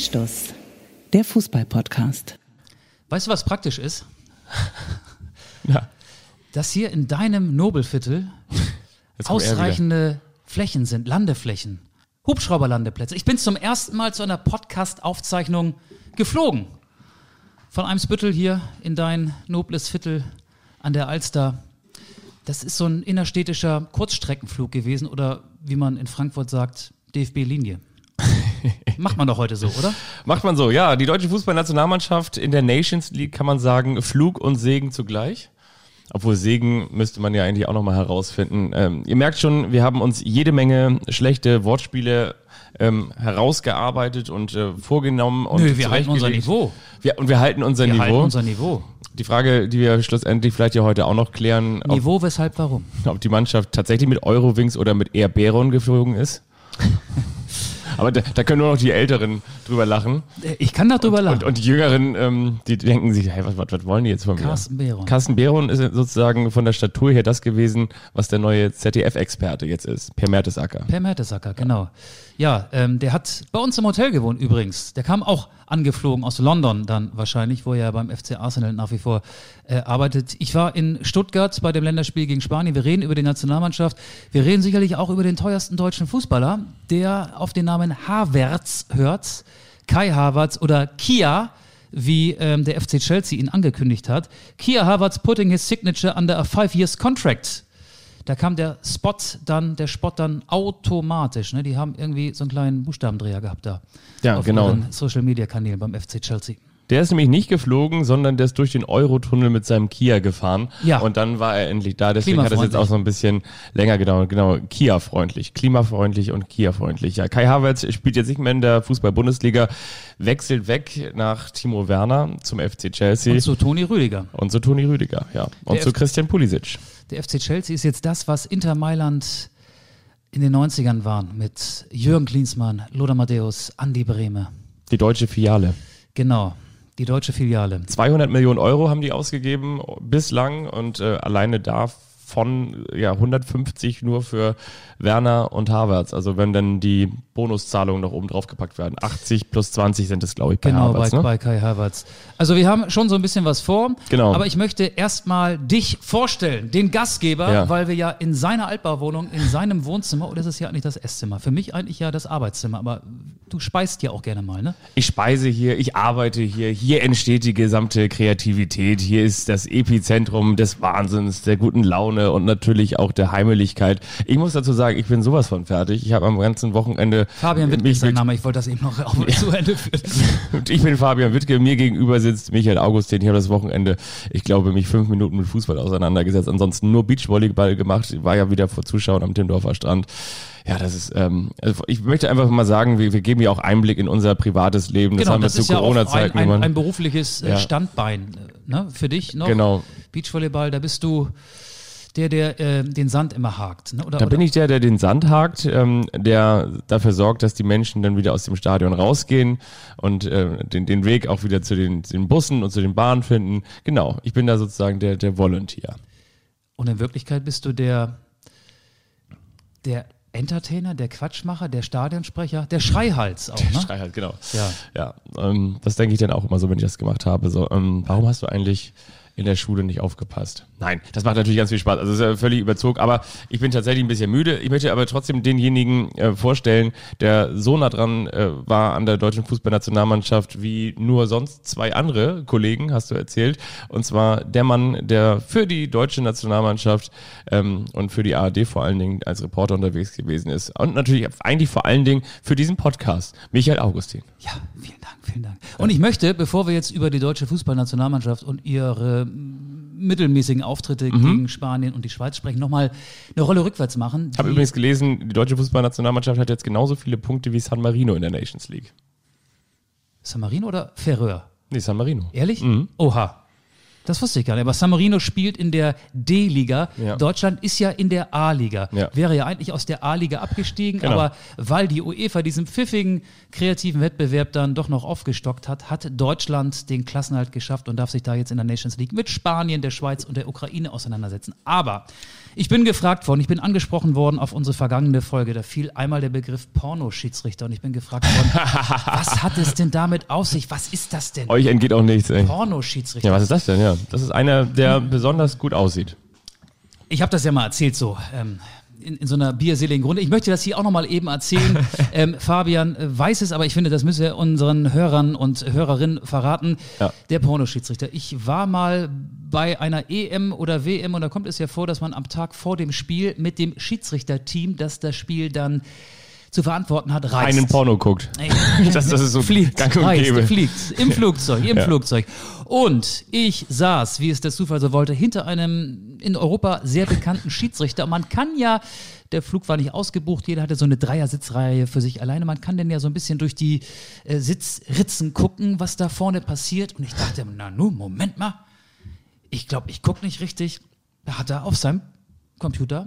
Anstoß, der Fußball-Podcast. Weißt du, was praktisch ist? Ja. Dass hier in deinem Nobelviertel er ausreichende Flächen sind, Landeflächen, Hubschrauberlandeplätze. Ich bin zum ersten Mal zu einer Podcast-Aufzeichnung geflogen. Von Eimsbüttel hier in dein nobles Viertel an der Alster. Das ist so ein innerstädtischer Kurzstreckenflug gewesen oder wie man in Frankfurt sagt, DFB-Linie. Macht man doch heute so, oder? Macht man so, ja. Die deutsche Fußballnationalmannschaft in der Nations League kann man sagen, Flug und Segen zugleich. Obwohl Segen müsste man ja eigentlich auch nochmal herausfinden. Ähm, ihr merkt schon, wir haben uns jede Menge schlechte Wortspiele ähm, herausgearbeitet und äh, vorgenommen. Und Nö, wir halten unser. Niveau. Wir, und wir halten unser Wir Niveau. halten unser Niveau. die Frage, die wir schlussendlich vielleicht ja heute auch noch klären, ob, Niveau, weshalb, warum? ob die Mannschaft tatsächlich mit Eurowings oder mit Air Beron geflogen ist. Aber da, da können nur noch die Älteren drüber lachen. Äh, Ich kann darüber lachen. Und, und die Jüngeren, ähm, die denken sich, hey, was, was, was wollen die jetzt von mir? Carsten Behron. Carsten Behron ist sozusagen von der Statur her das gewesen, was der neue ZDF-Experte jetzt ist, Per Mertesacker. Per Mertesacker, genau. Ja, ähm, der hat bei uns im Hotel gewohnt übrigens. Der kam auch angeflogen aus London dann wahrscheinlich, wo er ja beim FC Arsenal nach wie vor äh, arbeitet. Ich war in Stuttgart bei dem Länderspiel gegen Spanien. Wir reden über die Nationalmannschaft. Wir reden sicherlich auch über den teuersten deutschen Fußballer, der auf den Namen Havertz hört. Kai Havertz oder Kia, wie ähm, der FC Chelsea ihn angekündigt hat. Kia Havertz putting his signature under a five years contract. Da kam der Spot dann, der Spot dann automatisch. Ne? Die haben irgendwie so einen kleinen Buchstabendreher gehabt da. Ja, auf genau. ihren Social Media Kanälen beim FC Chelsea. Der ist nämlich nicht geflogen, sondern der ist durch den Eurotunnel mit seinem Kia gefahren. Ja. Und dann war er endlich da. Deswegen hat das jetzt auch so ein bisschen länger gedauert. Genau, Kia-freundlich, klimafreundlich und Kia-freundlich. Ja, Kai Havertz spielt jetzt nicht mehr in der Fußball-Bundesliga, wechselt weg nach Timo Werner zum FC Chelsea. Und zu Toni Rüdiger. Und zu Toni Rüdiger, ja. Und Der zu F- Christian Pulisic. Der FC Chelsea ist jetzt das, was Inter Mailand in den 90ern waren. Mit Jürgen Klinsmann, Lothar Matthäus, Andi Brehme. Die deutsche Filiale. Genau, die deutsche Filiale. 200 Millionen Euro haben die ausgegeben bislang und äh, alleine davon ja 150 nur für Werner und Havertz. Also wenn dann die Bonuszahlungen noch oben drauf gepackt werden. 80 plus 20 sind es, glaube ich, bei Genau, Havertz. bei, Ne? bei Kai Havertz. Also wir haben schon so ein bisschen was vor. Genau. Aber ich möchte erstmal dich vorstellen, den Gastgeber, Ja. weil wir ja in seiner Altbauwohnung, in seinem Wohnzimmer, oder ist es ja eigentlich das Esszimmer? Für mich eigentlich ja das Arbeitszimmer, aber du speist ja auch gerne mal, ne? Ich speise hier, ich arbeite hier, hier entsteht die gesamte Kreativität, hier ist das Epizentrum des Wahnsinns, der guten Laune und natürlich auch der Heimeligkeit. Ich muss dazu sagen, ich bin sowas von fertig. Ich habe am ganzen Wochenende Fabian Wittke ist sein Name, ich wollte das eben noch auch mal zu Ende führen. Und ich bin Fabian Wittke, mir gegenüber sitzt Michael Augustin. Ich habe das Wochenende, ich glaube, mich fünf Minuten mit Fußball auseinandergesetzt. Ansonsten nur Beachvolleyball gemacht. War ja wieder vor Zuschauern am Timmendorfer Strand. Ja, das ist, ähm, also ich möchte einfach mal sagen, wir, wir geben ja auch Einblick in unser privates Leben. Das genau, haben wir zu ist ja ein, Corona-Zeiten ein, gemacht. ein berufliches äh, Ja. Standbein äh, ne? für dich noch. Genau. Beachvolleyball, da bist du der, der äh, den Sand immer hakt. Ne? Oder, Da oder? bin ich der, der den Sand hakt, ähm, der dafür sorgt, dass die Menschen dann wieder aus dem Stadion rausgehen und äh, den, den Weg auch wieder zu den, den Bussen und zu den Bahnen finden. Genau, ich bin da sozusagen der, der Volunteer. Und in Wirklichkeit bist du der, der Entertainer, der Quatschmacher, der Stadionsprecher, der Schreihals auch, ne? Schrei halt, genau. Ja. Ja, ähm, das denke ich dann auch immer so, wenn ich das gemacht habe. So, ähm, warum hast du eigentlich in der Schule nicht aufgepasst? Nein, das macht natürlich ganz viel Spaß. Also ist ja völlig überzogen, aber ich bin tatsächlich ein bisschen müde. Ich möchte aber trotzdem denjenigen äh, vorstellen, der so nah dran äh, war an der deutschen Fußballnationalmannschaft wie nur sonst zwei andere Kollegen, hast du erzählt. Und zwar der Mann, der für die deutsche Nationalmannschaft ähm, und für die ARD vor allen Dingen als Reporter unterwegs gewesen ist. Und natürlich eigentlich vor allen Dingen für diesen Podcast, Michael Augustin. Ja, vielen Dank, vielen Dank. Und ich möchte, bevor wir jetzt über die deutsche Fußballnationalmannschaft und ihre mittelmäßigen Auftritte gegen Spanien und die Schweiz sprechen, nochmal eine Rolle rückwärts machen. Ich habe übrigens gelesen, die deutsche Fußballnationalmannschaft hat jetzt genauso viele Punkte wie San Marino in der Nations League. San Marino oder Ferreur? Nee, San Marino. Ehrlich? Oha. Das wusste ich gar nicht. Aber San Marino spielt in der D-Liga. Ja. Deutschland ist ja in der A-Liga. Ja. Wäre ja eigentlich aus der A-Liga abgestiegen, Genau. aber weil die UEFA diesen pfiffigen, kreativen Wettbewerb dann doch noch aufgestockt hat, hat Deutschland den Klassenhalt geschafft und darf sich da jetzt in der Nations League mit Spanien, der Schweiz und der Ukraine auseinandersetzen. Aber ich bin gefragt worden, ich bin angesprochen worden auf unsere vergangene Folge. Da fiel einmal der Begriff Pornoschiedsrichter und ich bin gefragt worden, was hat es denn damit auf sich? Was ist das denn? Euch entgeht auch nichts, ey. Pornoschiedsrichter. Ja, was ist das denn? Ja, das ist einer, der besonders gut aussieht. Ich habe das ja mal erzählt so. Ähm, in, in so einer bierseligen Runde. Ich möchte das hier auch nochmal eben erzählen. ähm, Fabian weiß es, aber ich finde, das müssen wir unseren Hörern und Hörerinnen verraten. Ja. Der Pornoschiedsrichter. Ich war mal bei einer EM oder WM und da kommt es ja vor, dass man am Tag vor dem Spiel mit dem Schiedsrichterteam, das das Spiel dann zu verantworten hat, reist. Einen Porno guckt. Das, das ist so fliegt, gang und reist, gäbe. fliegt im Flugzeug, im Ja. Flugzeug. Und ich saß, wie es der Zufall so wollte, hinter einem in Europa sehr bekannten Schiedsrichter. Man kann ja, der Flug war nicht ausgebucht, jeder hatte so eine Dreier-Sitzreihe für sich alleine. Man kann denn ja so ein bisschen durch die äh, Sitzritzen gucken, was da vorne passiert. Und ich dachte, na nu, Moment mal. Ich glaube, ich gucke nicht richtig. Da hat er auf seinem Computer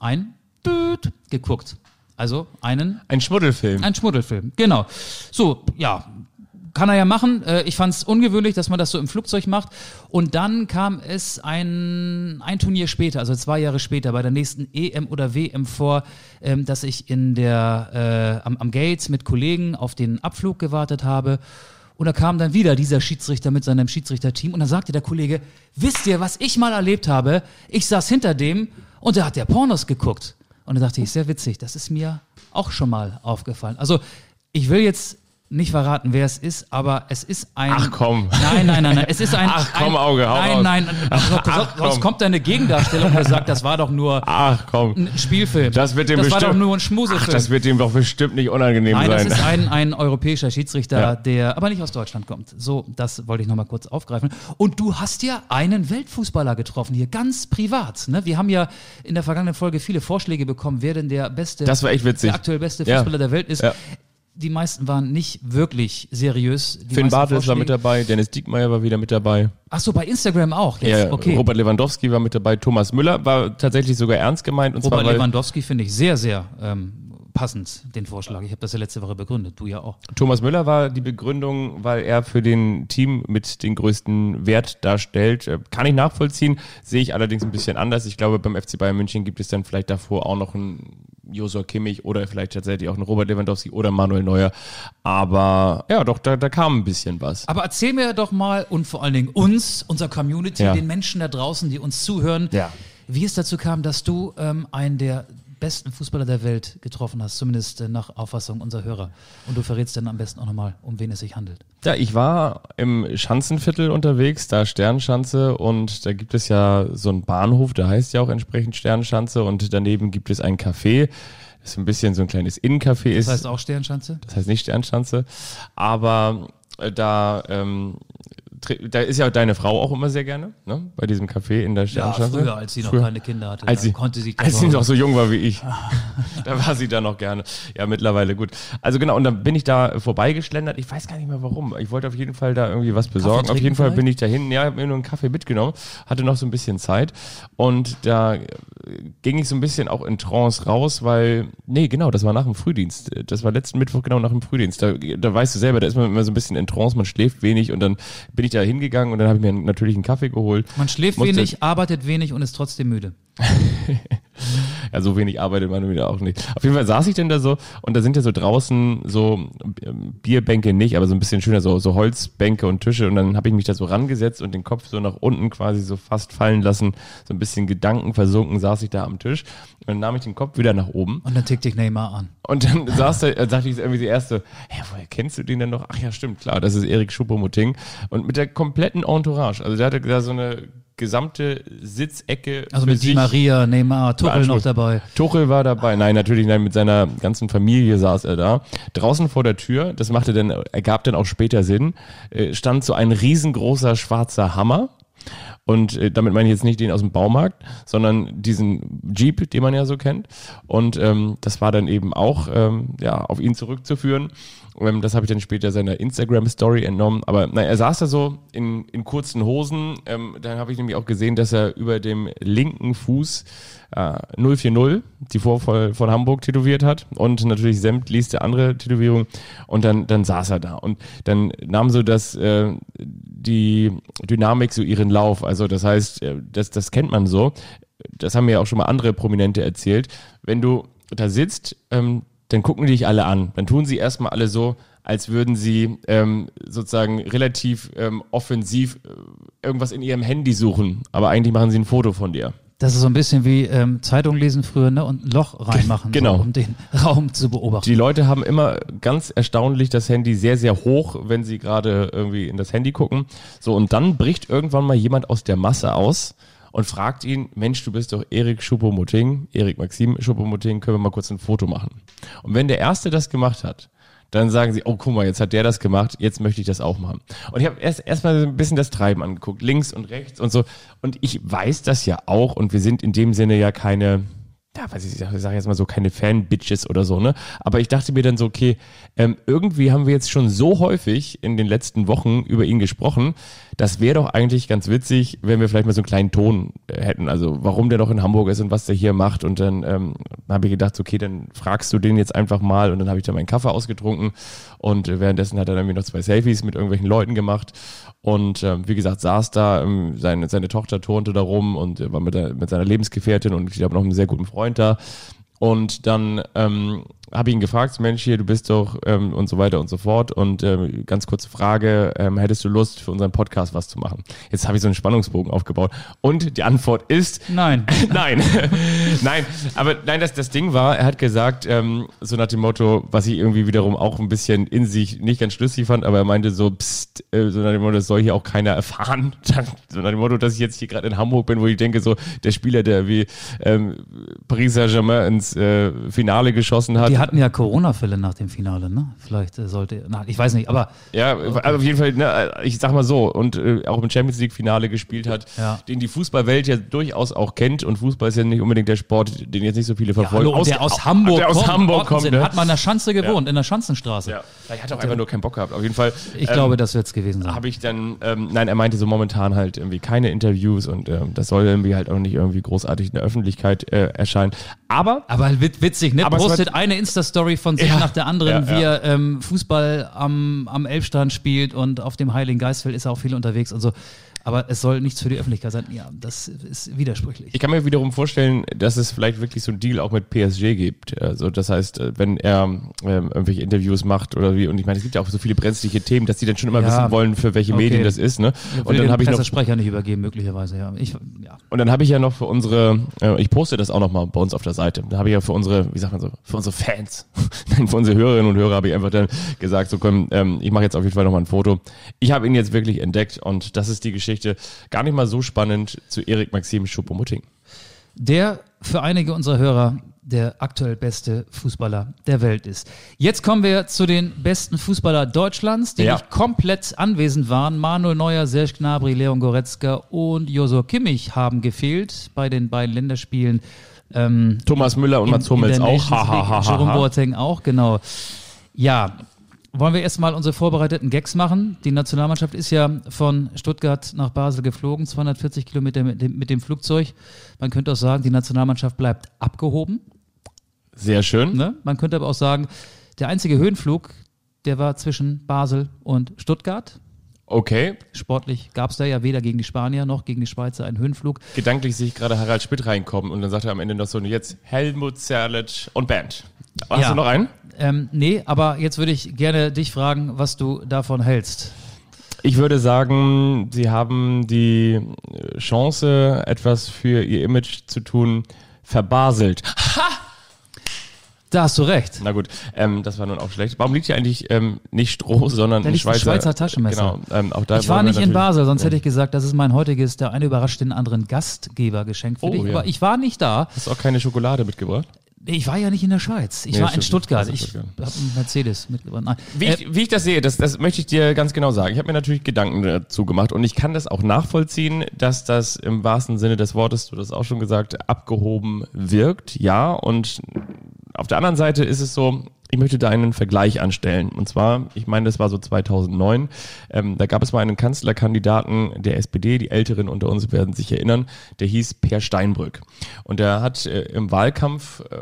ein Düt geguckt. Also einen Ein Schmuddelfilm. ein Schmuddelfilm, genau. So, ja, kann er ja machen. Äh, Ich fand es ungewöhnlich, dass man das so im Flugzeug macht. Und dann kam es ein, ein Turnier später, also zwei Jahre später, bei der nächsten EM oder WM vor, ähm, dass ich in der, äh, am, am Gates mit Kollegen auf den Abflug gewartet habe. Und da kam dann wieder dieser Schiedsrichter mit seinem Schiedsrichterteam und dann sagte der Kollege, wisst ihr, was ich mal erlebt habe? Ich saß hinter dem und da hat der Pornos geguckt. Und dann dachte ich, sehr witzig, das ist mir auch schon mal aufgefallen. Also ich will jetzt nicht verraten, wer es ist, aber es ist ein. Ach, komm. Nein, nein, nein, nein. Es ist ein. Ach, komm, ein, Auge, hau Nein, raus. nein. Sonst, Ach, sonst komm. kommt da eine Gegendarstellung und sagt, das war doch nur Ach komm. ein Spielfilm. Das wird dem das war bestimmt. doch nur ein Ach, Schmusefilm. das wird dem doch bestimmt nicht unangenehm Nein, das sein. ist ein, ein europäischer Schiedsrichter, Ja. der aber nicht aus Deutschland kommt. So, das wollte ich nochmal kurz aufgreifen. Und du hast ja einen Weltfußballer getroffen, hier ganz privat. Ne? Wir haben ja in der vergangenen Folge viele Vorschläge bekommen, wer denn der beste, Das war echt witzig. der aktuell beste Ja. Fußballer der Welt ist. Ja. Die meisten waren nicht wirklich seriös. Die Finn Bartels war mit dabei, Dennis Diekmeyer war wieder mit dabei. Ach so, bei Instagram auch. Jetzt. Ja, okay. Robert Lewandowski war mit dabei, Thomas Müller war tatsächlich sogar ernst gemeint. Und Robert zwar, Lewandowski finde ich sehr, sehr ähm, passend, den Vorschlag. Ich habe das ja letzte Woche begründet, du ja auch. Thomas Müller war die Begründung, weil er für den Team mit den größten Wert darstellt. Äh, Kann ich nachvollziehen, sehe ich allerdings ein bisschen anders. Ich glaube, beim FC Bayern München gibt es dann vielleicht davor auch noch einen Josua Kimmich oder vielleicht tatsächlich auch einen Robert Lewandowski oder Manuel Neuer. Aber ja, doch, da, da kam ein bisschen was. Aber erzähl mir doch mal und vor allen Dingen uns, unserer Community, Ja. den Menschen da draußen, die uns zuhören, Ja. wie es dazu kam, dass du ähm, einen der besten Fußballer der Welt getroffen hast, zumindest äh, nach Auffassung unserer Hörer. Und du verrätst dann am besten auch nochmal, um wen es sich handelt. Ja, ich war im Schanzenviertel unterwegs, da Sternschanze und da gibt es ja so einen Bahnhof, der heißt ja auch entsprechend Sternschanze und daneben gibt es ein Café, das ein bisschen so ein kleines Innencafé ist. Das heißt auch Sternschanze? das heißt nicht Sternschanze, aber äh, da, ähm, da ist ja deine Frau auch immer sehr gerne, ne? bei diesem Café in der Ja, Sternschanze. früher, als sie noch Früher. keine Kinder hatte. Als da sie, konnte sie als sie noch so jung war wie ich. da war sie da noch gerne. Ja, mittlerweile gut. Also genau, und dann bin ich da vorbeigeschlendert. Ich weiß gar nicht mehr warum. Ich wollte auf jeden Fall da irgendwie was besorgen. Auf jeden Fall vielleicht? bin ich dahin. Ja, habe mir nur einen Kaffee mitgenommen, hatte noch so ein bisschen Zeit. Und da äh, ging ich so ein bisschen auch in Trance raus, weil, nee, genau, das war nach dem Frühdienst. Das war letzten Mittwoch genau nach dem Frühdienst. Da, da weißt du selber, da ist man immer so ein bisschen in Trance, man schläft wenig und dann bin ich da hingegangen und dann habe ich mir natürlich einen Kaffee geholt. Man schläft Musste- wenig, arbeitet wenig und ist trotzdem müde. Ja, so wenig arbeitet man wieder auch nicht. Auf jeden Fall saß ich denn da so und da sind ja so draußen so ähm, Bierbänke nicht, aber so ein bisschen schöner, so, so Holzbänke und Tische und dann habe ich mich da so rangesetzt und den Kopf so nach unten quasi so fast fallen lassen, so ein bisschen Gedanken versunken, saß ich da am Tisch und dann nahm ich den Kopf wieder nach oben Und dann tickt dich Neymar an. und dann saß da, dachte ich irgendwie die erste, hä, woher kennst du den denn noch? Ach ja, stimmt, klar, das ist Erik Schuppomoting und mit der kompletten Entourage, also der hatte da so eine gesamte Sitzecke Also mit Di. Maria, Neymar, Tuchel noch dabei. Tuchel war dabei. Nein, natürlich, nein, mit seiner ganzen Familie saß er da. Draußen vor der Tür, das machte dann, ergab dann auch später Sinn, äh, stand so ein riesengroßer schwarzer Hammer. Und äh, damit meine ich jetzt nicht den aus dem Baumarkt, sondern diesen Jeep, den man ja so kennt. Und ähm, das war dann eben auch ähm, ja, auf ihn zurückzuführen. Ähm, das habe ich dann später seiner Instagram-Story entnommen. Aber nein, er saß da so in, in kurzen Hosen. Ähm, dann habe ich nämlich auch gesehen, dass er über dem linken Fuß äh, 040, die Vorfall von Hamburg, tätowiert hat. Und natürlich sämtlichste andere Tätowierung. Und dann, dann saß er da. Und dann nahm so das, äh, die Dynamik so ihren Lauf. Also das heißt, äh, das, das kennt man so. Das haben mir auch schon mal andere Prominente erzählt. Wenn du da sitzt, ähm, dann gucken die dich alle an. Dann tun sie erstmal alle so, als würden sie ähm, sozusagen relativ ähm, offensiv äh, irgendwas in ihrem Handy suchen. Aber eigentlich machen sie ein Foto von dir. Das ist so ein bisschen wie ähm, Zeitung lesen früher ne? und ein Loch reinmachen, Genau. so, um den Raum zu beobachten. Die Leute haben immer ganz erstaunlich das Handy sehr, sehr hoch, wenn sie gerade irgendwie in das Handy gucken. So, und dann bricht irgendwann mal jemand aus der Masse aus und fragt ihn, Mensch, du bist doch Erik Schuppomoting, Erik Maxim Schuppomoting, können wir mal kurz ein Foto machen? Und wenn der Erste das gemacht hat, dann sagen sie, oh, guck mal, jetzt hat der das gemacht, jetzt möchte ich das auch machen. Und ich habe erst erstmal ein bisschen das Treiben angeguckt, links und rechts und so. Und ich weiß das ja auch und wir sind in dem Sinne ja keine, ja, weiß ich, ich sage sag jetzt mal so, keine Fan-Bitches oder so, ne? Aber ich dachte mir dann so, okay, ähm, irgendwie haben wir jetzt schon so häufig in den letzten Wochen über ihn gesprochen, das wäre doch eigentlich ganz witzig, wenn wir vielleicht mal so einen kleinen Ton äh, hätten. Also warum der doch in Hamburg ist und was der hier macht. Und dann ähm, habe ich gedacht, okay, dann fragst du den jetzt einfach mal. Und dann habe ich da meinen Kaffee ausgetrunken. Und äh, währenddessen hat er dann mir noch zwei Selfies mit irgendwelchen Leuten gemacht. Und ähm, wie gesagt, saß da, ähm, seine, seine Tochter turnte da rum und äh, war mit, der, mit seiner Lebensgefährtin und ich glaube noch einen sehr guten Freund da. Und dann ähm, habe ich ihn gefragt, Mensch, hier, du bist doch ähm, und so weiter und so fort. Und ähm, ganz kurze Frage, ähm, hättest du Lust, für unseren Podcast was zu machen? Jetzt habe ich so einen Spannungsbogen aufgebaut. Und die Antwort ist Nein. nein. nein, aber nein, das, das Ding war, er hat gesagt, ähm, so nach dem Motto, was ich irgendwie wiederum auch ein bisschen in sich nicht ganz schlüssig fand, aber er meinte so, pst, äh, so nach dem Motto, das soll hier auch keiner erfahren. so nach dem Motto, dass ich jetzt hier gerade in Hamburg bin, wo ich denke, so der Spieler, der wie ähm, Paris Saint-Germain ins äh, Finale geschossen hat. Die hatten ja Corona-Fälle nach dem Finale, ne? Vielleicht äh, sollte, na, ich weiß nicht, aber Ja, also auf jeden Fall, ne, ich sag mal so, und äh, auch im Champions League-Finale gespielt hat, Ja. den die Fußballwelt ja durchaus auch kennt. Und Fußball ist ja nicht unbedingt der Sport, den jetzt nicht so viele ja, verfolgen. hallo, und der aus Hamburg der aus kommt, Hamburg kommt. Ne? hat man in der Schanze gewohnt, in der Schanzenstraße. Ja, vielleicht hat er auch einfach nur keinen Bock gehabt. Auf jeden Fall. Ich ähm, glaube, das wird es gewesen sein. habe ich dann, ähm, nein, er meinte so momentan halt irgendwie keine Interviews und ähm, das soll irgendwie halt auch nicht irgendwie großartig in der Öffentlichkeit äh, erscheinen. Aber Aber wit- witzig, ne? Aber Postet eine Insta-Story von sich Ja. nach der anderen, Ja, wie er ähm, Fußball am, am Elbstrand spielt und auf dem Heiligen Geistfeld ist er auch viel unterwegs und so. Aber es soll nichts für die Öffentlichkeit sein. Ja, das ist widersprüchlich. Ich kann mir wiederum vorstellen, dass es vielleicht wirklich so einen Deal auch mit PSG gibt. Also das heißt, äh, wenn er ähm, irgendwelche Interviews macht oder wie, und ich meine, es gibt ja auch so viele brenzliche Themen, dass die dann schon immer Ja. und wollen, für welche Okay. Medien das ist. Ne? Und dann habe ich noch Pressesprecher nicht übergeben, möglicherweise, ja. Ich, ja. und dann habe ich ja noch für unsere, äh, ich poste das auch noch mal bei uns auf der Seite. Da habe ich ja für unsere, wie sagt man so, für unsere Fans, nein, für unsere Hörerinnen und Hörer habe ich einfach dann gesagt, so komm, ähm, ich mache jetzt auf jeden Fall noch mal ein Foto. Ich habe ihn jetzt wirklich entdeckt und das ist die Geschichte. Gar nicht mal so spannend zu Erik Maxim Schupomutting. der für einige unserer Hörer der aktuell beste Fußballer der Welt ist. Jetzt kommen wir zu den besten Fußballer Deutschlands, die Ja. nicht komplett anwesend waren. Manuel Neuer, Serge Gnabry, Leon Goretzka und Josua Kimmich haben gefehlt bei den beiden Länderspielen. Ähm, Thomas Müller und Mats in- in Hummels auch. Ha, ha, ha, ha, Jerome. Boateng auch, genau. Ja, wollen wir erstmal unsere vorbereiteten Gags machen? Die Nationalmannschaft ist ja von Stuttgart nach Basel geflogen, 240 Kilometer mit dem, mit dem Flugzeug. Man könnte auch sagen, die Nationalmannschaft bleibt abgehoben. Sehr schön. Ne? Man könnte aber auch sagen, der einzige Höhenflug, der war zwischen Basel und Stuttgart. Okay. Sportlich gab es da ja weder gegen die Spanier noch gegen die Schweizer einen Höhenflug. Gedanklich sehe ich gerade Harald Schmidt reinkommen und dann sagt er am Ende noch so, jetzt Helmut Zerlitsch und Band. Hast Ja. du noch einen? Ähm, nee, aber jetzt würde ich gerne dich fragen, was du davon hältst. Ich würde sagen, sie haben die Chance, etwas für ihr Image zu tun, verbaselt. Da hast du recht. Na gut, ähm, das war nun auch schlecht. Warum liegt hier eigentlich ähm, nicht Stroh, sondern Da ein liegt ein Schweizer, Schweizer Taschenmesser. Genau, ähm, auch da Ich war nicht in Basel, sonst Ja. hätte ich gesagt, das ist mein heutiges, der eine überrascht den anderen Gastgebergeschenk für Oh, dich. ja. Aber ich war nicht da. Hast du auch keine Schokolade mitgebracht? Ich war ja nicht in der Schweiz. Ich Nee, war in stimmt. Stuttgart. Also Ich habe einen Mercedes mitgebracht. Nein. Wie, Äh, ich, wie ich das sehe, das, das möchte ich dir ganz genau sagen. Ich habe mir natürlich Gedanken dazu gemacht und ich kann das auch nachvollziehen, dass das im wahrsten Sinne des Wortes, du hast auch schon gesagt, abgehoben wirkt. Ja, und auf der anderen Seite ist es so, Ich möchte da einen Vergleich anstellen. Und zwar, ich meine, das war so 2009. Ähm, da gab es mal einen Kanzlerkandidaten der SPD, die Älteren unter uns werden sich erinnern, der hieß Per Steinbrück. Und der hat äh, im Wahlkampf äh,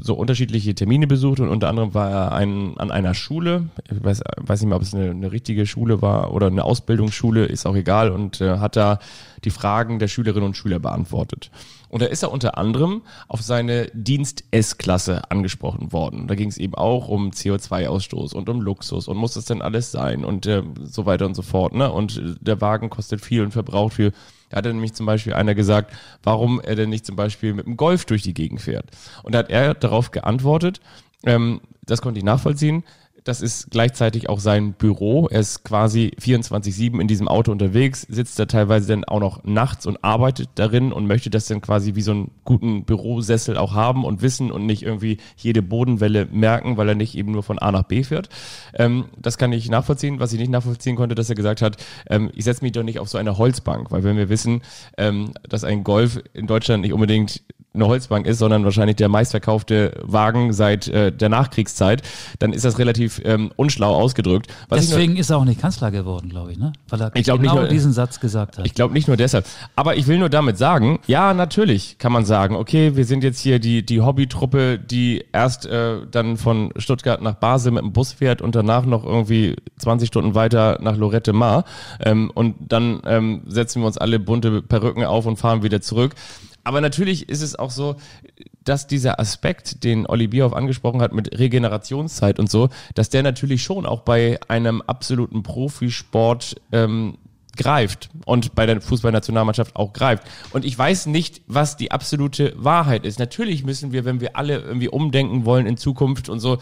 so unterschiedliche Termine besucht und unter anderem war er ein, an einer Schule, ich weiß, weiß nicht mehr, ob es eine, eine richtige Schule war oder eine Ausbildungsschule, ist auch egal und äh, hat da die Fragen der Schülerinnen und Schüler beantwortet. Und da ist er unter anderem auf seine Dienst-S-Klasse angesprochen worden. Da ging es eben auch um CO2-Ausstoß und um Luxus und muss das denn alles sein und äh, so weiter und so fort. Ne? Und äh, der Wagen kostet viel und verbraucht viel. Da hat er nämlich zum Beispiel einer gesagt, warum er denn nicht zum Beispiel mit dem Golf durch die Gegend fährt. Und da hat er darauf geantwortet, ähm, das konnte ich nachvollziehen, das ist gleichzeitig auch sein Büro. Er ist quasi 24-7 in diesem Auto unterwegs, sitzt da teilweise dann auch noch nachts und arbeitet darin und möchte das dann quasi wie so einen guten Bürosessel auch haben und wissen und nicht irgendwie jede Bodenwelle merken, weil er nicht eben nur von A nach B fährt. Ähm, das kann ich nachvollziehen. Was ich nicht nachvollziehen konnte, dass er gesagt hat, ähm, ich setze mich doch nicht auf so eine Holzbank, weil wenn wir wissen, ähm, dass ein Golf in Deutschland nicht unbedingt eine Holzbank ist, sondern wahrscheinlich der meistverkaufte Wagen seit äh, der Nachkriegszeit, dann ist das relativ ähm, unschlau ausgedrückt. Was Deswegen nur, ist er auch nicht Kanzler geworden, glaube ich, ne? Weil er ich genau nicht nur, diesen Satz gesagt hat. Ich glaube nicht nur deshalb. Aber ich will nur damit sagen, ja, natürlich kann man sagen, okay, wir sind jetzt hier die, die Hobbytruppe, die erst äh, dann von Stuttgart nach Basel mit dem Bus fährt und danach noch irgendwie 20 Stunden weiter nach Lorette Mar. Ähm, und dann ähm, setzen wir uns alle bunte Perücken auf und fahren wieder zurück. Aber natürlich ist es auch so, dass dieser Aspekt, den Olli Bierhoff angesprochen hat mit Regenerationszeit und so, dass der natürlich schon auch bei einem absoluten Profisport ähm, greift und bei der Fußballnationalmannschaft auch greift. Und ich weiß nicht, was die absolute Wahrheit ist. Natürlich müssen wir, wenn wir alle irgendwie umdenken wollen in Zukunft und so,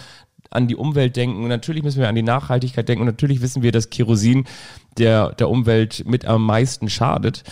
an die Umwelt denken und natürlich müssen wir an die Nachhaltigkeit denken und natürlich wissen wir, dass Kerosin der, der Umwelt mit am meisten schadet.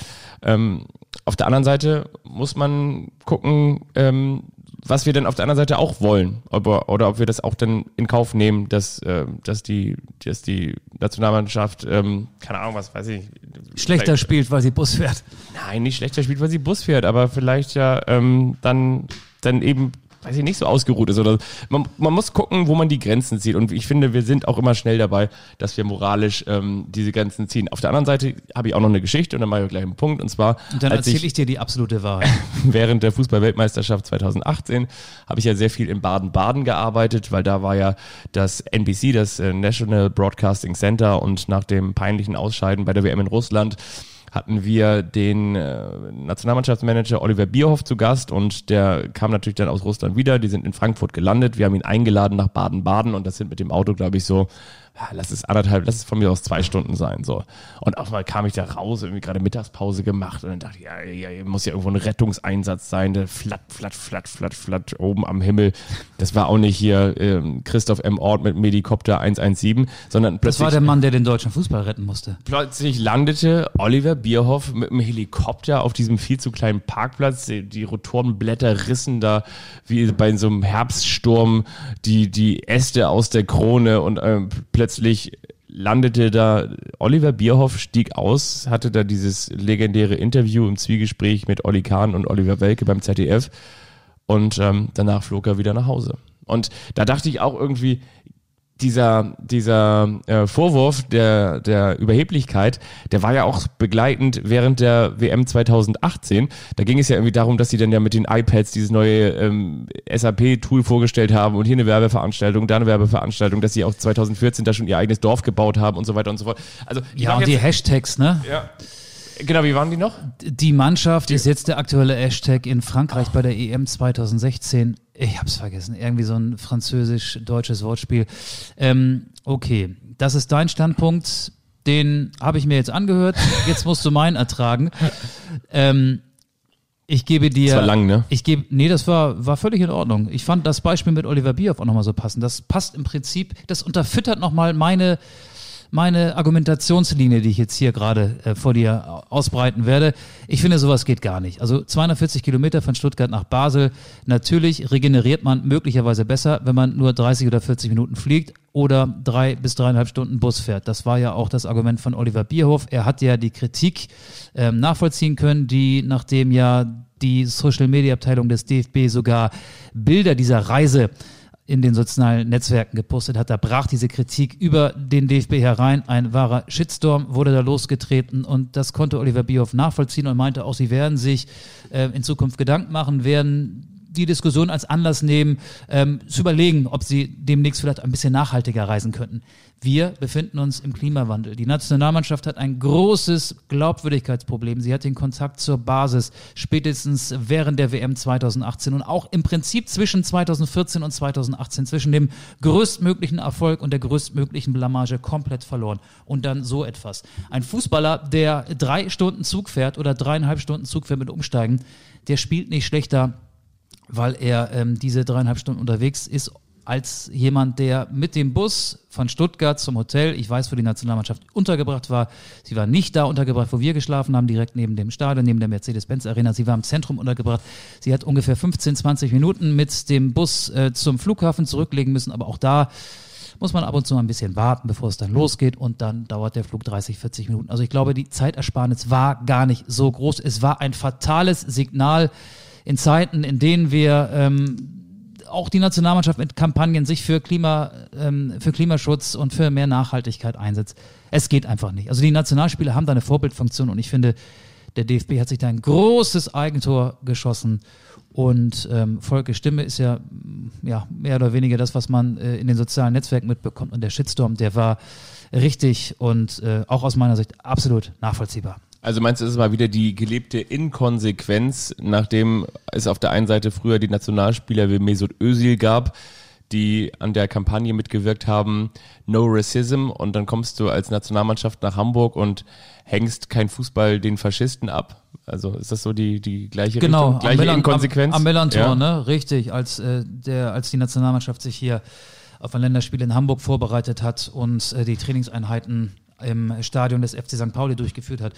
Ähm, auf der anderen Seite muss man gucken, ähm, was wir denn auf der anderen Seite auch wollen. Ob, oder ob wir das auch dann in Kauf nehmen, dass, äh, dass, die, dass die Nationalmannschaft, ähm, keine Ahnung, was weiß ich. Schlechter spielt, weil sie Bus fährt. Nein, nicht schlechter spielt, weil sie Bus fährt, aber vielleicht ja ähm, dann, dann eben weiß ich nicht, so ausgeruht ist. Oder man, man muss gucken, wo man die Grenzen zieht. Und ich finde, wir sind auch immer schnell dabei, dass wir moralisch ähm, diese Grenzen ziehen. Auf der anderen Seite habe ich auch noch eine Geschichte und dann mache ich gleich einen Punkt. Und zwar. Und dann erzähle ich, ich dir die absolute Wahrheit. während der Fußball-Weltmeisterschaft 2018 habe ich ja sehr viel in Baden-Baden gearbeitet, weil da war ja das NBC, das äh, National Broadcasting Center und nach dem peinlichen Ausscheiden bei der WM in Russland hatten wir den äh, Nationalmannschaftsmanager Oliver Bierhoff zu Gast und der kam natürlich dann aus Russland wieder. Die sind in Frankfurt gelandet. Wir haben ihn eingeladen nach Baden-Baden und das sind mit dem Auto, glaube ich, so lass es anderthalb, lass es von mir aus zwei Stunden sein. so. Und auf einmal kam ich da raus, irgendwie gerade Mittagspause gemacht und dann dachte ich, ja, ja, ja muss ja irgendwo ein Rettungseinsatz sein, der flatt, flatt, flatt, flatt, flatt oben am Himmel. Das war auch nicht hier ähm, Christoph M. Ort mit Medikopter 117, sondern plötzlich. Das war der Mann, der den deutschen Fußball retten musste. Plötzlich landete Oliver Bierhoff mit einem Helikopter auf diesem viel zu kleinen Parkplatz. Die, die Rotorenblätter rissen da wie bei so einem Herbststurm die, die Äste aus der Krone und ähm, plötzlich landete da Oliver Bierhoff, stieg aus, hatte da dieses legendäre Interview im Zwiegespräch mit Olli Kahn und Oliver Welke beim ZDF und ähm, danach flog er wieder nach Hause. Und da dachte ich auch irgendwie, dieser, dieser äh, Vorwurf der, der Überheblichkeit, der war ja auch begleitend während der WM 2018. Da ging es ja irgendwie darum, dass sie dann ja mit den iPads dieses neue ähm, SAP-Tool vorgestellt haben und hier eine Werbeveranstaltung, da eine Werbeveranstaltung, dass sie auch 2014 da schon ihr eigenes Dorf gebaut haben und so weiter und so fort. Also, ja, und die Hashtags, ne? Ja. Genau, wie waren die noch? Die Mannschaft die ist jetzt der aktuelle Hashtag in Frankreich oh. bei der EM 2016. Ich hab's vergessen. Irgendwie so ein französisch-deutsches Wortspiel. Ähm, okay, das ist dein Standpunkt. Den habe ich mir jetzt angehört. Jetzt musst du meinen ertragen. Ähm, ich gebe dir. Das war lang, ne? Ich gebe, nee, das war, war völlig in Ordnung. Ich fand das Beispiel mit Oliver Bierhoff auch nochmal so passend. Das passt im Prinzip, das unterfüttert nochmal meine, meine Argumentationslinie, die ich jetzt hier gerade äh, vor dir ausbreiten werde. Ich finde, sowas geht gar nicht. Also 240 Kilometer von Stuttgart nach Basel. Natürlich regeneriert man möglicherweise besser, wenn man nur 30 oder 40 Minuten fliegt oder drei bis dreieinhalb Stunden Bus fährt. Das war ja auch das Argument von Oliver Bierhoff. Er hat ja die Kritik ähm, nachvollziehen können, die nachdem ja die Social Media Abteilung des DFB sogar Bilder dieser Reise in den sozialen Netzwerken gepostet hat. Da brach diese Kritik über den DFB herein. Ein wahrer Shitstorm wurde da losgetreten und das konnte Oliver Bierhoff nachvollziehen und meinte auch, sie werden sich äh, in Zukunft Gedanken machen, werden die Diskussion als Anlass nehmen, ähm, zu überlegen, ob sie demnächst vielleicht ein bisschen nachhaltiger reisen könnten. Wir befinden uns im Klimawandel. Die Nationalmannschaft hat ein großes Glaubwürdigkeitsproblem. Sie hat den Kontakt zur Basis spätestens während der WM 2018 und auch im Prinzip zwischen 2014 und 2018, zwischen dem größtmöglichen Erfolg und der größtmöglichen Blamage komplett verloren. Und dann so etwas. Ein Fußballer, der drei Stunden Zug fährt oder dreieinhalb Stunden Zug fährt mit Umsteigen, der spielt nicht schlechter weil er ähm, diese dreieinhalb Stunden unterwegs ist, als jemand, der mit dem Bus von Stuttgart zum Hotel, ich weiß, wo die Nationalmannschaft untergebracht war. Sie war nicht da untergebracht, wo wir geschlafen haben, direkt neben dem Stadion, neben der Mercedes-Benz-Arena. Sie war im Zentrum untergebracht. Sie hat ungefähr 15, 20 Minuten mit dem Bus äh, zum Flughafen zurücklegen müssen, aber auch da muss man ab und zu mal ein bisschen warten, bevor es dann losgeht und dann dauert der Flug 30, 40 Minuten. Also ich glaube, die Zeitersparnis war gar nicht so groß. Es war ein fatales Signal in Zeiten, in denen wir ähm, auch die Nationalmannschaft mit Kampagnen sich für, Klima, ähm, für Klimaschutz und für mehr Nachhaltigkeit einsetzt. Es geht einfach nicht. Also die Nationalspieler haben da eine Vorbildfunktion und ich finde, der DFB hat sich da ein großes Eigentor geschossen. Und ähm, Volke Stimme ist ja, ja mehr oder weniger das, was man äh, in den sozialen Netzwerken mitbekommt. Und der Shitstorm, der war richtig und äh, auch aus meiner Sicht absolut nachvollziehbar. Also meinst du, es ist mal wieder die gelebte Inkonsequenz, nachdem es auf der einen Seite früher die Nationalspieler wie Mesut Özil gab, die an der Kampagne mitgewirkt haben, No Racism, und dann kommst du als Nationalmannschaft nach Hamburg und hängst kein Fußball den Faschisten ab. Also ist das so die, die gleiche genau, Richtung, gleiche Melan, Inkonsequenz? Am, am Melantor, ja. ne? Richtig, als, äh, der, als die Nationalmannschaft sich hier auf ein Länderspiel in Hamburg vorbereitet hat und äh, die Trainingseinheiten im Stadion des FC St. Pauli durchgeführt hat.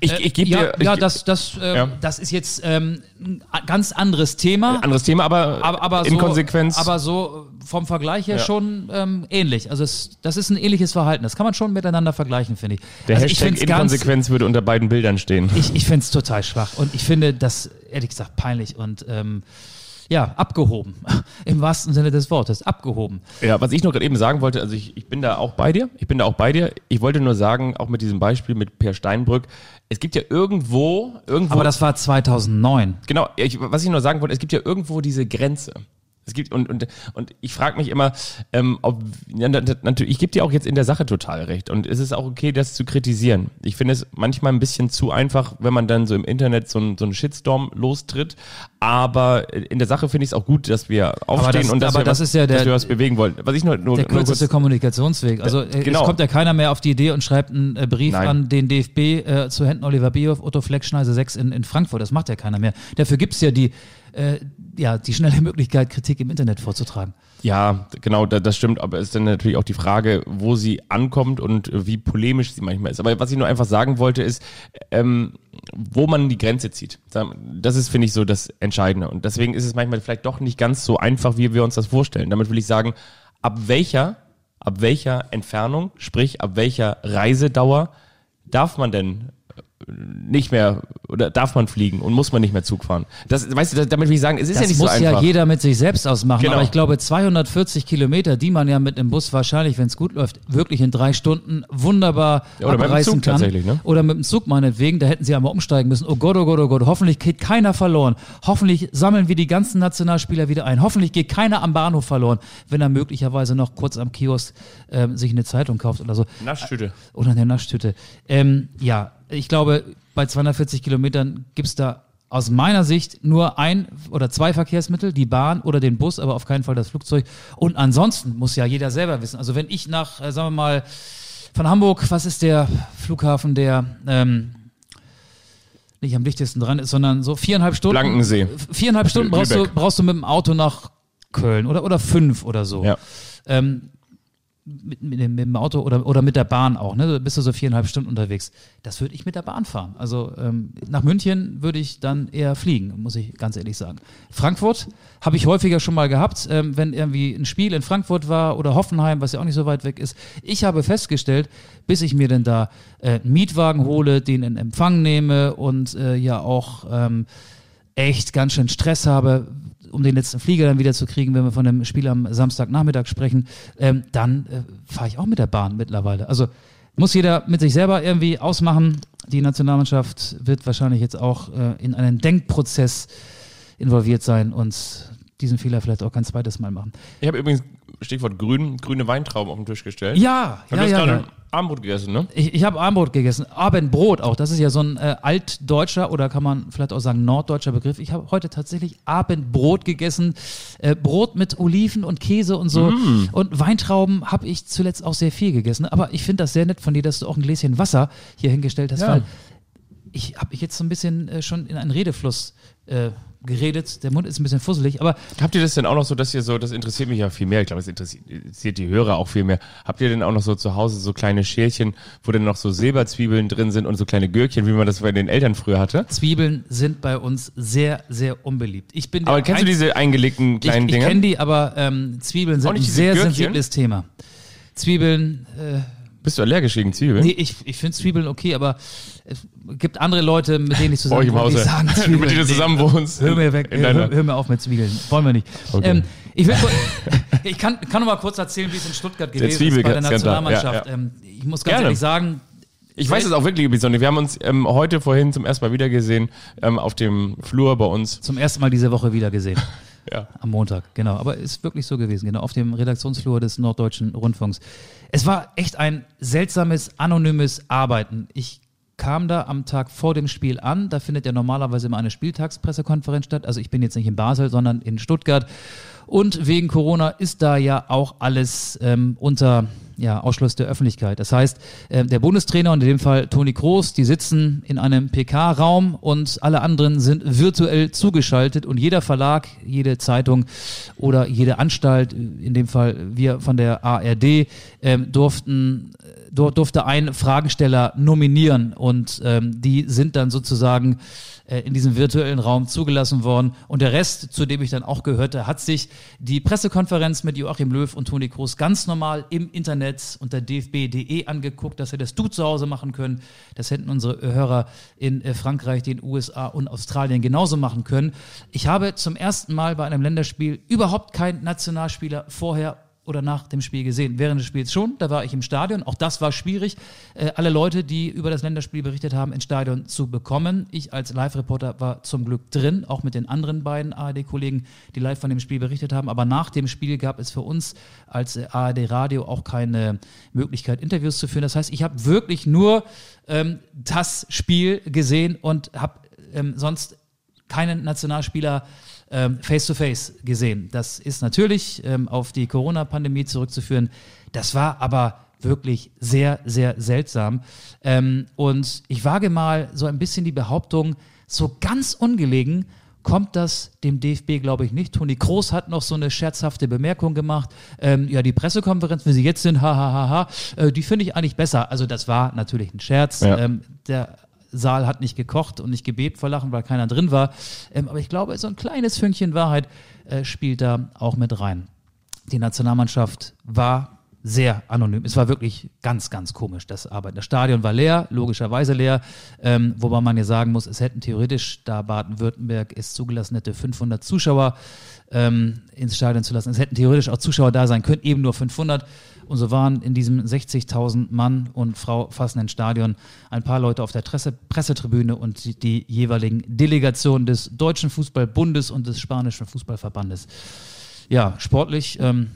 Ich, ich gebe ja, dir. Ich, ja, das, das, äh, ja. das ist jetzt ähm, ein ganz anderes Thema. Anderes Thema, aber, aber, aber in so, Konsequenz. Aber so vom Vergleich her ja. schon ähm, ähnlich. Also es, das ist ein ähnliches Verhalten. Das kann man schon miteinander vergleichen, finde ich. Der also Hashtag ich Inkonsequenz ganz, würde unter beiden Bildern stehen. Ich, ich finde es total schwach und ich finde das ehrlich gesagt peinlich und ähm, ja, abgehoben. Im wahrsten Sinne des Wortes, abgehoben. Ja, was ich noch gerade eben sagen wollte, also ich, ich bin da auch bei dir. Ich bin da auch bei dir. Ich wollte nur sagen, auch mit diesem Beispiel mit Per Steinbrück, es gibt ja irgendwo, irgendwo. Aber das war 2009. Genau, ich, was ich nur sagen wollte, es gibt ja irgendwo diese Grenze. Es gibt und und und ich frage mich immer, ähm, ob ja, natürlich, ich gebe dir auch jetzt in der Sache total recht und es ist auch okay, das zu kritisieren. Ich finde es manchmal ein bisschen zu einfach, wenn man dann so im Internet so, ein, so einen Shitstorm lostritt. Aber in der Sache finde ich es auch gut, dass wir aufstehen das, und dass, aber wir, das was, ist ja der, dass wir was bewegen wollen. Was ich nur, nur der kürzeste nur Kommunikationsweg. Also äh, genau. es kommt ja keiner mehr auf die Idee und schreibt einen äh, Brief Nein. an den DFB äh, zu Händen Oliver Bierhoff, Otto Fleckschneise 6 in, in Frankfurt. Das macht ja keiner mehr. Dafür gibt es ja die äh, ja, die schnelle Möglichkeit, Kritik im Internet vorzutragen. Ja, genau, das stimmt. Aber es ist dann natürlich auch die Frage, wo sie ankommt und wie polemisch sie manchmal ist. Aber was ich nur einfach sagen wollte, ist, ähm, wo man die Grenze zieht. Das ist, finde ich, so das Entscheidende. Und deswegen ist es manchmal vielleicht doch nicht ganz so einfach, wie wir uns das vorstellen. Damit will ich sagen, ab welcher, ab welcher Entfernung, sprich ab welcher Reisedauer darf man denn nicht mehr oder darf man fliegen und muss man nicht mehr Zug fahren. Das, weißt du, damit will ich sagen, es ist das ja nicht so einfach. Das muss ja jeder mit sich selbst ausmachen. Genau. Aber ich glaube, 240 Kilometer, die man ja mit dem Bus wahrscheinlich, wenn es gut läuft, wirklich in drei Stunden wunderbar ja, oder abreißen mit dem Zug kann. Tatsächlich, ne? Oder mit dem Zug meinetwegen, da hätten sie einmal umsteigen müssen. Oh Gott, oh Gott, oh Gott, hoffentlich geht keiner verloren. Hoffentlich sammeln wir die ganzen Nationalspieler wieder ein. Hoffentlich geht keiner am Bahnhof verloren, wenn er möglicherweise noch kurz am Kiosk ähm, sich eine Zeitung kauft oder so. Naschtüte. Oder eine Naschtüte. Ähm, ja, ich glaube, bei 240 Kilometern gibt es da aus meiner Sicht nur ein oder zwei Verkehrsmittel, die Bahn oder den Bus, aber auf keinen Fall das Flugzeug. Und ansonsten muss ja jeder selber wissen. Also wenn ich nach, äh, sagen wir mal, von Hamburg, was ist der Flughafen, der ähm, nicht am dichtesten dran ist, sondern so viereinhalb Stunden. Blankensee. Viereinhalb Stunden brauchst du, brauchst du mit dem Auto nach Köln oder, oder fünf oder so. Ja. Ähm, mit, mit, mit, dem Auto oder, oder mit der Bahn auch, ne? Bist du so viereinhalb Stunden unterwegs. Das würde ich mit der Bahn fahren. Also ähm, nach München würde ich dann eher fliegen, muss ich ganz ehrlich sagen. Frankfurt habe ich häufiger schon mal gehabt, ähm, wenn irgendwie ein Spiel in Frankfurt war oder Hoffenheim, was ja auch nicht so weit weg ist. Ich habe festgestellt, bis ich mir denn da äh, einen Mietwagen hole, den in Empfang nehme und äh, ja auch ähm, echt ganz schön Stress habe, um den letzten Flieger dann wieder zu kriegen, wenn wir von dem Spiel am Samstagnachmittag sprechen, ähm, dann äh, fahre ich auch mit der Bahn mittlerweile. Also muss jeder mit sich selber irgendwie ausmachen. Die Nationalmannschaft wird wahrscheinlich jetzt auch äh, in einen Denkprozess involviert sein und diesen Fehler vielleicht auch kein zweites Mal machen. Ich habe übrigens Stichwort grün, grüne Weintrauben auf den Tisch gestellt. Ja, Du ja, hast ja. gerade ja. Abendbrot gegessen, ne? Ich, ich habe Abendbrot gegessen. Abendbrot auch. Das ist ja so ein äh, altdeutscher oder kann man vielleicht auch sagen norddeutscher Begriff. Ich habe heute tatsächlich Abendbrot gegessen. Äh, Brot mit Oliven und Käse und so. Und Weintrauben habe ich zuletzt auch sehr viel gegessen. Aber ich finde das sehr nett von dir, dass du auch ein Gläschen Wasser hier hingestellt hast, Ja. weil ich habe mich jetzt so ein bisschen äh, schon in einen Redefluss äh, geredet. Der Mund ist ein bisschen fusselig, aber Habt ihr das denn auch noch so, dass ihr so, das interessiert mich ja viel mehr, ich glaube, es interessiert, die Hörer auch viel mehr. Habt ihr denn auch noch so zu Hause so kleine Schälchen, wo dann noch so Silberzwiebeln drin sind und so kleine Gürkchen, wie man das bei den Eltern früher hatte? Zwiebeln sind bei uns sehr, sehr unbeliebt. Ich bin Aber kennst du diese eingelegten kleinen ich, ich Dinger? kenne die, aber ähm, Zwiebeln sind ein sehr Gürkchen? sensibles Thema. Zwiebeln, äh, Bist du allergisch gegen Zwiebeln? nee, ich, ich finde Zwiebeln okay, aber es gibt andere Leute, mit denen ich zusammen im wohne, die sagen Zwiebeln. mit denen du zusammen wohnst. Hör mir weg, hör, hör mir auf mit Zwiebeln. Wollen wir nicht. Okay. Ähm, ich, will, ich kann, kann noch mal kurz erzählen, wie es in Stuttgart gewesen ist bei der Nationalmannschaft. ja, ja. Ähm, ich muss ganz Gerne. ehrlich sagen, ich weiß es auch wirklich, besonders. Wir haben uns ähm, heute vorhin zum ersten Mal wieder gesehen, ähm, auf dem Flur bei uns. zum ersten Mal diese Woche wieder gesehen. Ja. Am Montag, genau. Aber ist wirklich so gewesen, genau, auf dem Redaktionsflur des Norddeutschen Rundfunks. Es war echt ein seltsames, anonymes Arbeiten. Ich kam da am Tag vor dem Spiel an. Da findet ja normalerweise immer eine Spieltagspressekonferenz statt. Also ich bin jetzt nicht in Basel, sondern in Stuttgart. Und wegen Corona ist da ja auch alles ähm, unter ja, Ausschluss der Öffentlichkeit. Das heißt, äh, der Bundestrainer und in dem Fall Toni Kroos, die sitzen in einem PK-Raum und alle anderen sind virtuell zugeschaltet und jeder Verlag, jede Zeitung oder jede Anstalt, in dem Fall wir von der ARD, ähm, durften dort durfte ein Fragesteller nominieren und ähm, die sind dann sozusagen äh, in diesem virtuellen Raum zugelassen worden. Und der Rest, zu dem ich dann auch gehörte, hat sich die Pressekonferenz mit Joachim Löw und Toni Kroos ganz normal im Internet unter dfb.de angeguckt, dass wir das Du zu Hause machen können. Das hätten unsere Hörer in äh, Frankreich, den USA und Australien genauso machen können. Ich habe zum ersten Mal bei einem Länderspiel überhaupt keinen Nationalspieler vorher oder nach dem Spiel gesehen. Während des Spiels schon, da war ich im Stadion. Auch das war schwierig, äh, alle Leute, die über das Länderspiel berichtet haben, ins Stadion zu bekommen. Ich als Live-Reporter war zum Glück drin, auch mit den anderen beiden ARD-Kollegen, die live von dem Spiel berichtet haben. Aber nach dem Spiel gab es für uns als äh, ARD-Radio auch keine Möglichkeit, Interviews zu führen. Das heißt, ich habe wirklich nur ähm, das Spiel gesehen und habe ähm, sonst keinen Nationalspieler ähm, face-to-face gesehen. Das ist natürlich ähm, auf die Corona-Pandemie zurückzuführen. Das war aber wirklich sehr, sehr seltsam. Ähm, und ich wage mal so ein bisschen die Behauptung, so ganz ungelegen kommt das dem DFB, glaube ich, nicht. Toni Kroos hat noch so eine scherzhafte Bemerkung gemacht. Ähm, ja, die Pressekonferenz, wie sie jetzt sind, ha, ha, ha, ha, äh, die finde ich eigentlich besser. Also das war natürlich ein Scherz. Ja. Ähm, der Saal hat nicht gekocht und nicht gebebt vor Lachen, weil keiner drin war. Ähm, aber ich glaube, so ein kleines Fünkchen Wahrheit äh, spielt da auch mit rein. Die Nationalmannschaft war sehr anonym. Es war wirklich ganz, ganz komisch, das Arbeiten. Das Stadion war leer, logischerweise leer, ähm, wobei man ja sagen muss, es hätten theoretisch, da Baden-Württemberg es zugelassen hätte, 500 Zuschauer ähm, ins Stadion zu lassen. Es hätten theoretisch auch Zuschauer da sein können, eben nur 500. Und so waren in diesem 60.000 Mann und Frau fassenden Stadion ein paar Leute auf der Presse Pressetribüne und die, die jeweiligen Delegationen des Deutschen Fußballbundes und des Spanischen Fußballverbandes. Ja, sportlich ähm,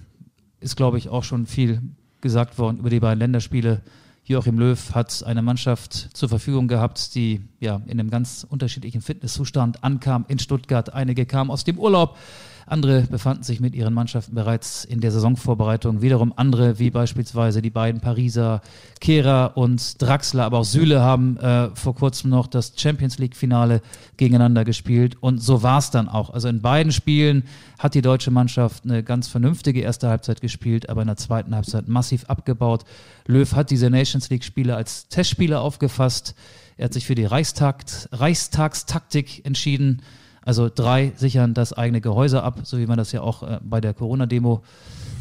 ist, glaube ich, auch schon viel gesagt worden über die beiden Länderspiele. Joachim Löw hat eine Mannschaft zur Verfügung gehabt, die ja in einem ganz unterschiedlichen Fitnesszustand ankam in Stuttgart. Einige kamen aus dem Urlaub, andere befanden sich mit ihren Mannschaften bereits in der Saisonvorbereitung. Wiederum andere, wie beispielsweise die beiden Pariser, Kehrer und Draxler, aber auch Süle haben äh, vor kurzem noch das Champions League-Finale gegeneinander gespielt. Und so war es dann auch. Also in beiden Spielen hat die deutsche Mannschaft eine ganz vernünftige erste Halbzeit gespielt, aber in der zweiten Halbzeit massiv abgebaut. Löw hat diese Nations League-Spiele als Testspiele aufgefasst. Er hat sich für die Reichstag, Reichstagstaktik entschieden. Also drei sichern das eigene Gehäuse ab, so wie man das ja auch äh, bei der Corona-Demo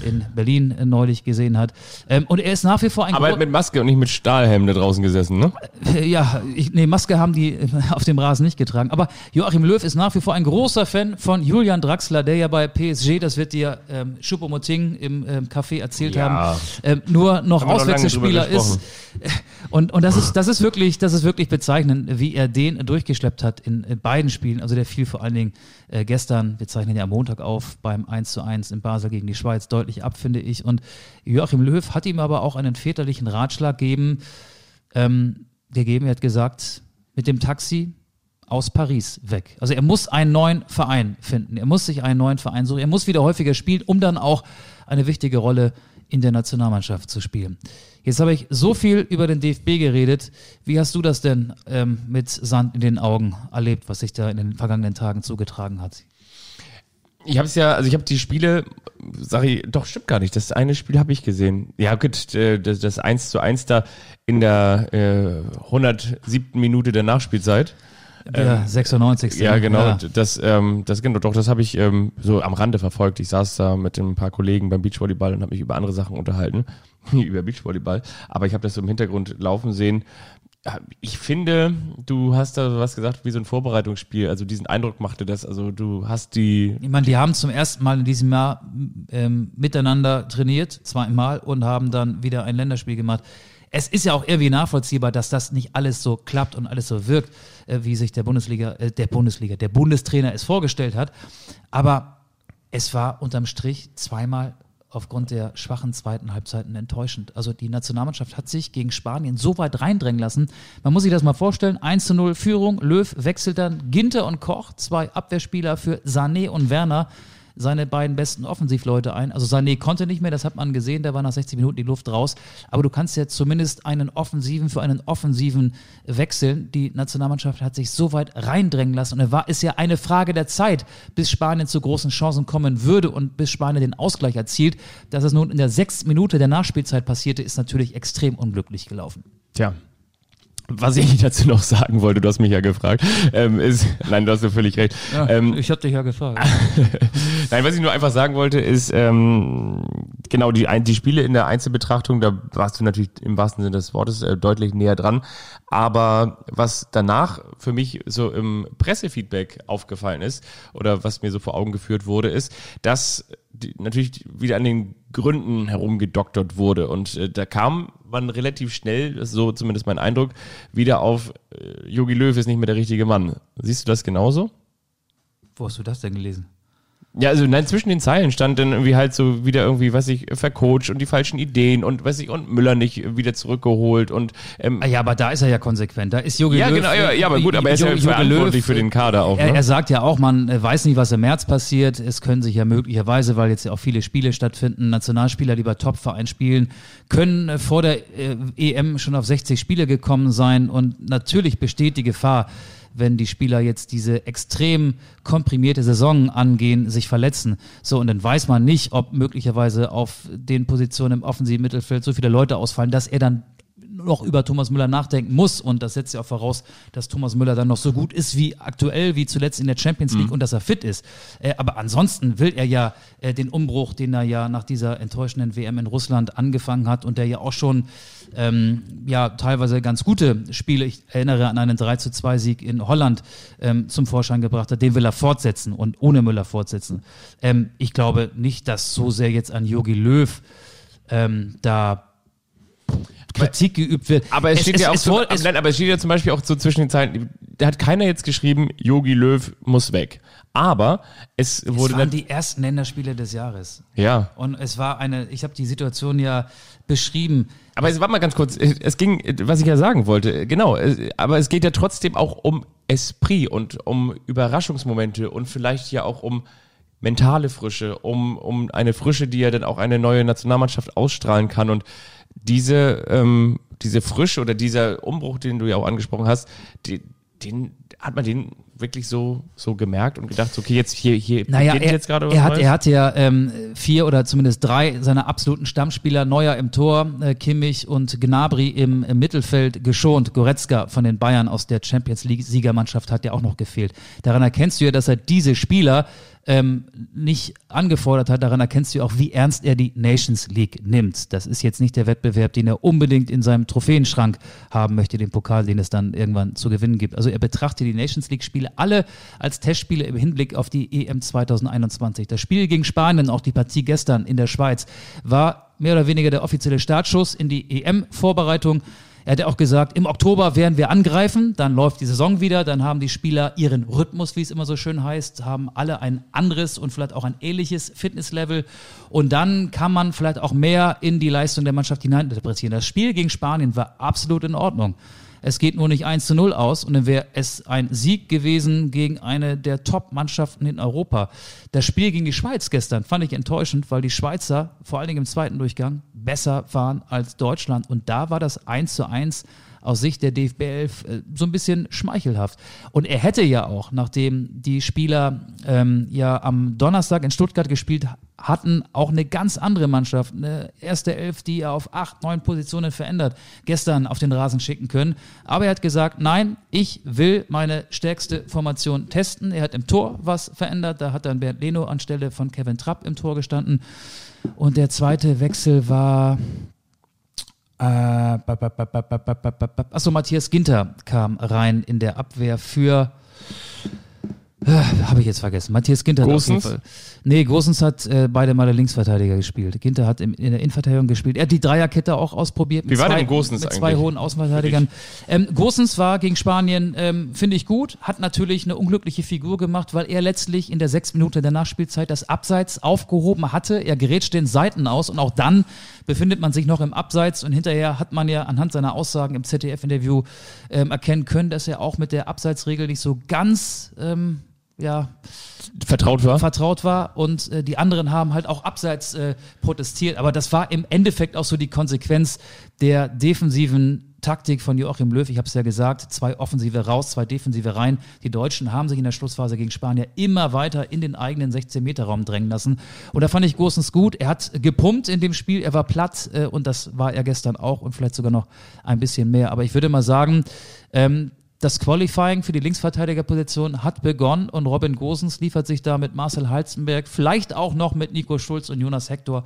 in Berlin äh, neulich gesehen hat. Ähm, und er ist nach wie vor ein Aber Gro- mit Maske und nicht mit Stahlhelm da draußen gesessen, ne? äh, Ja, ich, nee, Maske haben die äh, auf dem Rasen nicht getragen. Aber Joachim Löw ist nach wie vor ein großer Fan von Julian Draxler, der ja bei PSG, das wird dir ähm, Choupo-Moting im ähm, Café erzählt Ja. haben, ähm, nur noch Auswechselspieler ist. Und, und das ist, das ist wirklich, das ist wirklich bezeichnend, wie er den durchgeschleppt hat in, in beiden Spielen. Also der fiel vor allen Dingen äh, gestern, wir zeichnen ja am Montag auf, beim 1 zu 1 in Basel gegen die Schweiz deutlich ab, finde ich. Und Joachim Löw hat ihm aber auch einen väterlichen Ratschlag gegeben, ähm, gegeben. Er hat gesagt, mit dem Taxi aus Paris weg. Also er muss einen neuen Verein finden. Er muss sich einen neuen Verein suchen. Er muss wieder häufiger spielen, um dann auch eine wichtige Rolle in der Nationalmannschaft zu spielen. Jetzt habe ich so viel über den DFB geredet. Wie hast du das denn ähm, mit Sand in den Augen erlebt, was sich da in den vergangenen Tagen zugetragen hat? Ich habe es ja, also ich habe die Spiele, sag ich, doch stimmt gar nicht. Das eine Spiel habe ich gesehen. Ja gut, äh, das, das 1 zu 1 da in der äh, 107. Minute der Nachspielzeit. Der 96. Ja, genau. Ja. Das, ähm, das genau, doch, das habe ich ähm, so am Rande verfolgt. Ich saß da mit ein paar Kollegen beim Beachvolleyball und habe mich über andere Sachen unterhalten, über Beachvolleyball. Aber ich habe das so im Hintergrund laufen sehen. Ich finde, du hast da was gesagt wie so ein Vorbereitungsspiel. Also diesen Eindruck machte das. Also du hast die Ich meine, die haben zum ersten Mal in diesem Jahr ähm, miteinander trainiert, zweimal, und haben dann wieder ein Länderspiel gemacht. Es ist ja auch irgendwie nachvollziehbar, dass das nicht alles so klappt und alles so wirkt, äh, wie sich der Bundesliga, äh, der Bundesliga, der Bundestrainer es vorgestellt hat. Aber es war unterm Strich zweimal aufgrund der schwachen zweiten Halbzeiten enttäuschend. Also die Nationalmannschaft hat sich gegen Spanien so weit reindrängen lassen. Man muss sich das mal vorstellen. 1 zu 0 Führung. Löw wechselt dann Ginter und Koch, zwei Abwehrspieler für Sané und Werner, seine beiden besten Offensivleute ein. Also Sané konnte nicht mehr, das hat man gesehen, da war nach 60 Minuten die Luft raus. Aber du kannst ja zumindest einen offensiven für einen offensiven wechseln. Die Nationalmannschaft hat sich so weit reindrängen lassen. Und es war ist ja eine Frage der Zeit, bis Spanien zu großen Chancen kommen würde und bis Spanien den Ausgleich erzielt. Dass es nun in der sechsten Minute der Nachspielzeit passierte, ist natürlich extrem unglücklich gelaufen. Tja. Was ich dazu noch sagen wollte, du hast mich ja gefragt, ähm, ist, nein, du hast ja völlig recht. ähm, ich hatte dich ja gefragt. Nein, was ich nur einfach sagen wollte, ist, ähm, genau, die, die Spiele in der Einzelbetrachtung, da warst du natürlich im wahrsten Sinne des Wortes äh, deutlich näher dran. Aber was danach für mich so im Pressefeedback aufgefallen ist, oder was mir so vor Augen geführt wurde, ist, dass die, natürlich wieder an den Gründen herumgedoktert wurde. Und äh, da kam man relativ schnell, das ist so zumindest mein Eindruck, wieder auf äh, Jogi Löw ist nicht mehr der richtige Mann. Siehst du das genauso? Wo hast du das denn gelesen? Ja, also nein, zwischen den Zeilen stand dann irgendwie halt so wieder irgendwie, weiß ich, vercoacht und die falschen Ideen und weiß ich, und Müller nicht wieder zurückgeholt und ähm, Ah ja, aber da ist er ja konsequent. Da ist Jogi ja, Löw. genau, ja, ja, aber gut, aber er ist ja Jogi- Jogi verantwortlich Löw, für den Kader auch, Er, ne? er sagt ja auch, man äh, weiß nicht, was im März passiert. Es können sich ja möglicherweise, weil jetzt ja auch viele Spiele stattfinden, Nationalspieler, die bei Topverein spielen, können äh, vor der äh, EM schon auf 60 Spiele gekommen sein. Und natürlich besteht die Gefahr, wenn die Spieler jetzt diese extrem komprimierte Saison angehen, sich verletzen. So, und dann weiß man nicht, ob möglicherweise auf den Positionen im offensiven Mittelfeld so viele Leute ausfallen, dass er dann noch über Thomas Müller nachdenken muss. Und das setzt ja auch voraus, dass Thomas Müller dann noch so gut ist wie aktuell, wie zuletzt in der Champions League und dass er fit ist. Äh, aber ansonsten will er ja äh, den Umbruch, den er ja nach dieser enttäuschenden WM in Russland angefangen hat und der ja auch schon ähm, ja teilweise ganz gute Spiele, ich erinnere an einen 3 zu 2 Sieg in Holland ähm, zum Vorschein gebracht hat, den will er fortsetzen und ohne Müller fortsetzen. Ähm, ich glaube nicht, dass so sehr jetzt an Jogi Löw ähm, da Kritik geübt wird. aber es, steht ja auch es, so, es, nein, aber es steht ja zum Beispiel auch so zwischen den Zeilen, da hat keiner jetzt geschrieben, Yogi Löw muss weg. Aber es es wurde waren dann, die ersten Länderspiele des Jahres. ja. Und es war eine, ich habe die Situation ja beschrieben. Aber es war mal ganz kurz, es ging, was ich ja sagen wollte, genau, es- aber es geht ja trotzdem auch um Esprit und um Überraschungsmomente und vielleicht ja auch um mentale Frische, um, um eine Frische, die ja dann auch eine neue Nationalmannschaft ausstrahlen kann und diese, ähm, diese Frische oder dieser Umbruch, den du ja auch angesprochen hast, die, den hat man den wirklich so, so gemerkt und gedacht, okay, jetzt hier, hier Naja, beginnt er, jetzt gerade was er, hat, Neues? er hatte ja ähm, vier oder zumindest drei seiner absoluten Stammspieler, Neuer im Tor, äh, Kimmich und Gnabry im, im Mittelfeld geschont. Goretzka von den Bayern aus der Champions League Siegermannschaft hat ja auch noch gefehlt. Daran erkennst du ja, dass er diese Spieler ähm, nicht angefordert hat. Daran erkennst du auch, wie ernst er die Nations League nimmt. Das ist jetzt nicht der Wettbewerb, den er unbedingt in seinem Trophäenschrank haben möchte, den Pokal, den es dann irgendwann zu gewinnen gibt. Also er betrachtet die Nations League-Spiele alle als Testspiele im Hinblick auf die EM 2021. Das Spiel gegen Spanien, auch die Partie gestern in der Schweiz, war mehr oder weniger der offizielle Startschuss in die EM-Vorbereitung. Er hat ja auch gesagt, im Oktober werden wir angreifen, dann läuft die Saison wieder, dann haben die Spieler ihren Rhythmus, wie es immer so schön heißt, haben alle ein anderes und vielleicht auch ein ähnliches Fitnesslevel und dann kann man vielleicht auch mehr in die Leistung der Mannschaft hineininterpretieren. Das Spiel gegen Spanien war absolut in Ordnung. Es geht nur nicht 1 zu 0 aus und dann wäre es ein Sieg gewesen gegen eine der Top-Mannschaften in Europa. Das Spiel gegen die Schweiz gestern fand ich enttäuschend, weil die Schweizer vor allen Dingen im zweiten Durchgang besser waren als Deutschland und da war das 1 zu 1 aus Sicht der DFB 11 äh, so ein bisschen schmeichelhaft. Und er hätte ja auch, nachdem die Spieler ähm, ja am Donnerstag in Stuttgart gespielt hatten, auch eine ganz andere Mannschaft, eine erste Elf, die er auf acht, neun Positionen verändert, gestern auf den Rasen schicken können. Aber er hat gesagt, nein, ich will meine stärkste Formation testen. Er hat im Tor was verändert. Da hat dann Bernd Leno anstelle von Kevin Trapp im Tor gestanden. Und der zweite Wechsel war, achso, Matthias Ginter kam rein in der Abwehr für äh, Habe ich jetzt vergessen. Matthias Ginter auf jeden Fall. Nee, Großens hat äh, beide Male Linksverteidiger gespielt. Ginter hat im, in der Innenverteidigung gespielt. Er hat die Dreierkette auch ausprobiert. Wie war zwei, denn Großens Mit zwei hohen Außenverteidigern. Ähm, Großens war gegen Spanien, ähm, finde ich gut, hat natürlich eine unglückliche Figur gemacht, weil er letztlich in der sechs Minute der Nachspielzeit das Abseits aufgehoben hatte. Er gerät den Seiten aus und auch dann befindet man sich noch im Abseits und hinterher hat man ja anhand seiner Aussagen im ZDF-Interview ähm, erkennen können, dass er auch mit der Abseitsregel nicht so ganz ähm, ja, vertraut war. Vertraut war und äh, die anderen haben halt auch abseits äh, protestiert. Aber das war im Endeffekt auch so die Konsequenz der defensiven Taktik von Joachim Löw. Ich habe es ja gesagt, zwei Offensive raus, zwei Defensive rein. Die Deutschen haben sich in der Schlussphase gegen Spanier immer weiter in den eigenen 16-Meter-Raum drängen lassen. Und da fand ich Gosens gut. Er hat gepumpt in dem Spiel, er war platt äh, und das war er gestern auch und vielleicht sogar noch ein bisschen mehr. Aber ich würde mal sagen, ähm, das Qualifying für die Linksverteidigerposition hat begonnen und Robin Gosens liefert sich da mit Marcel Halzenberg, vielleicht auch noch mit Nico Schulz und Jonas Hector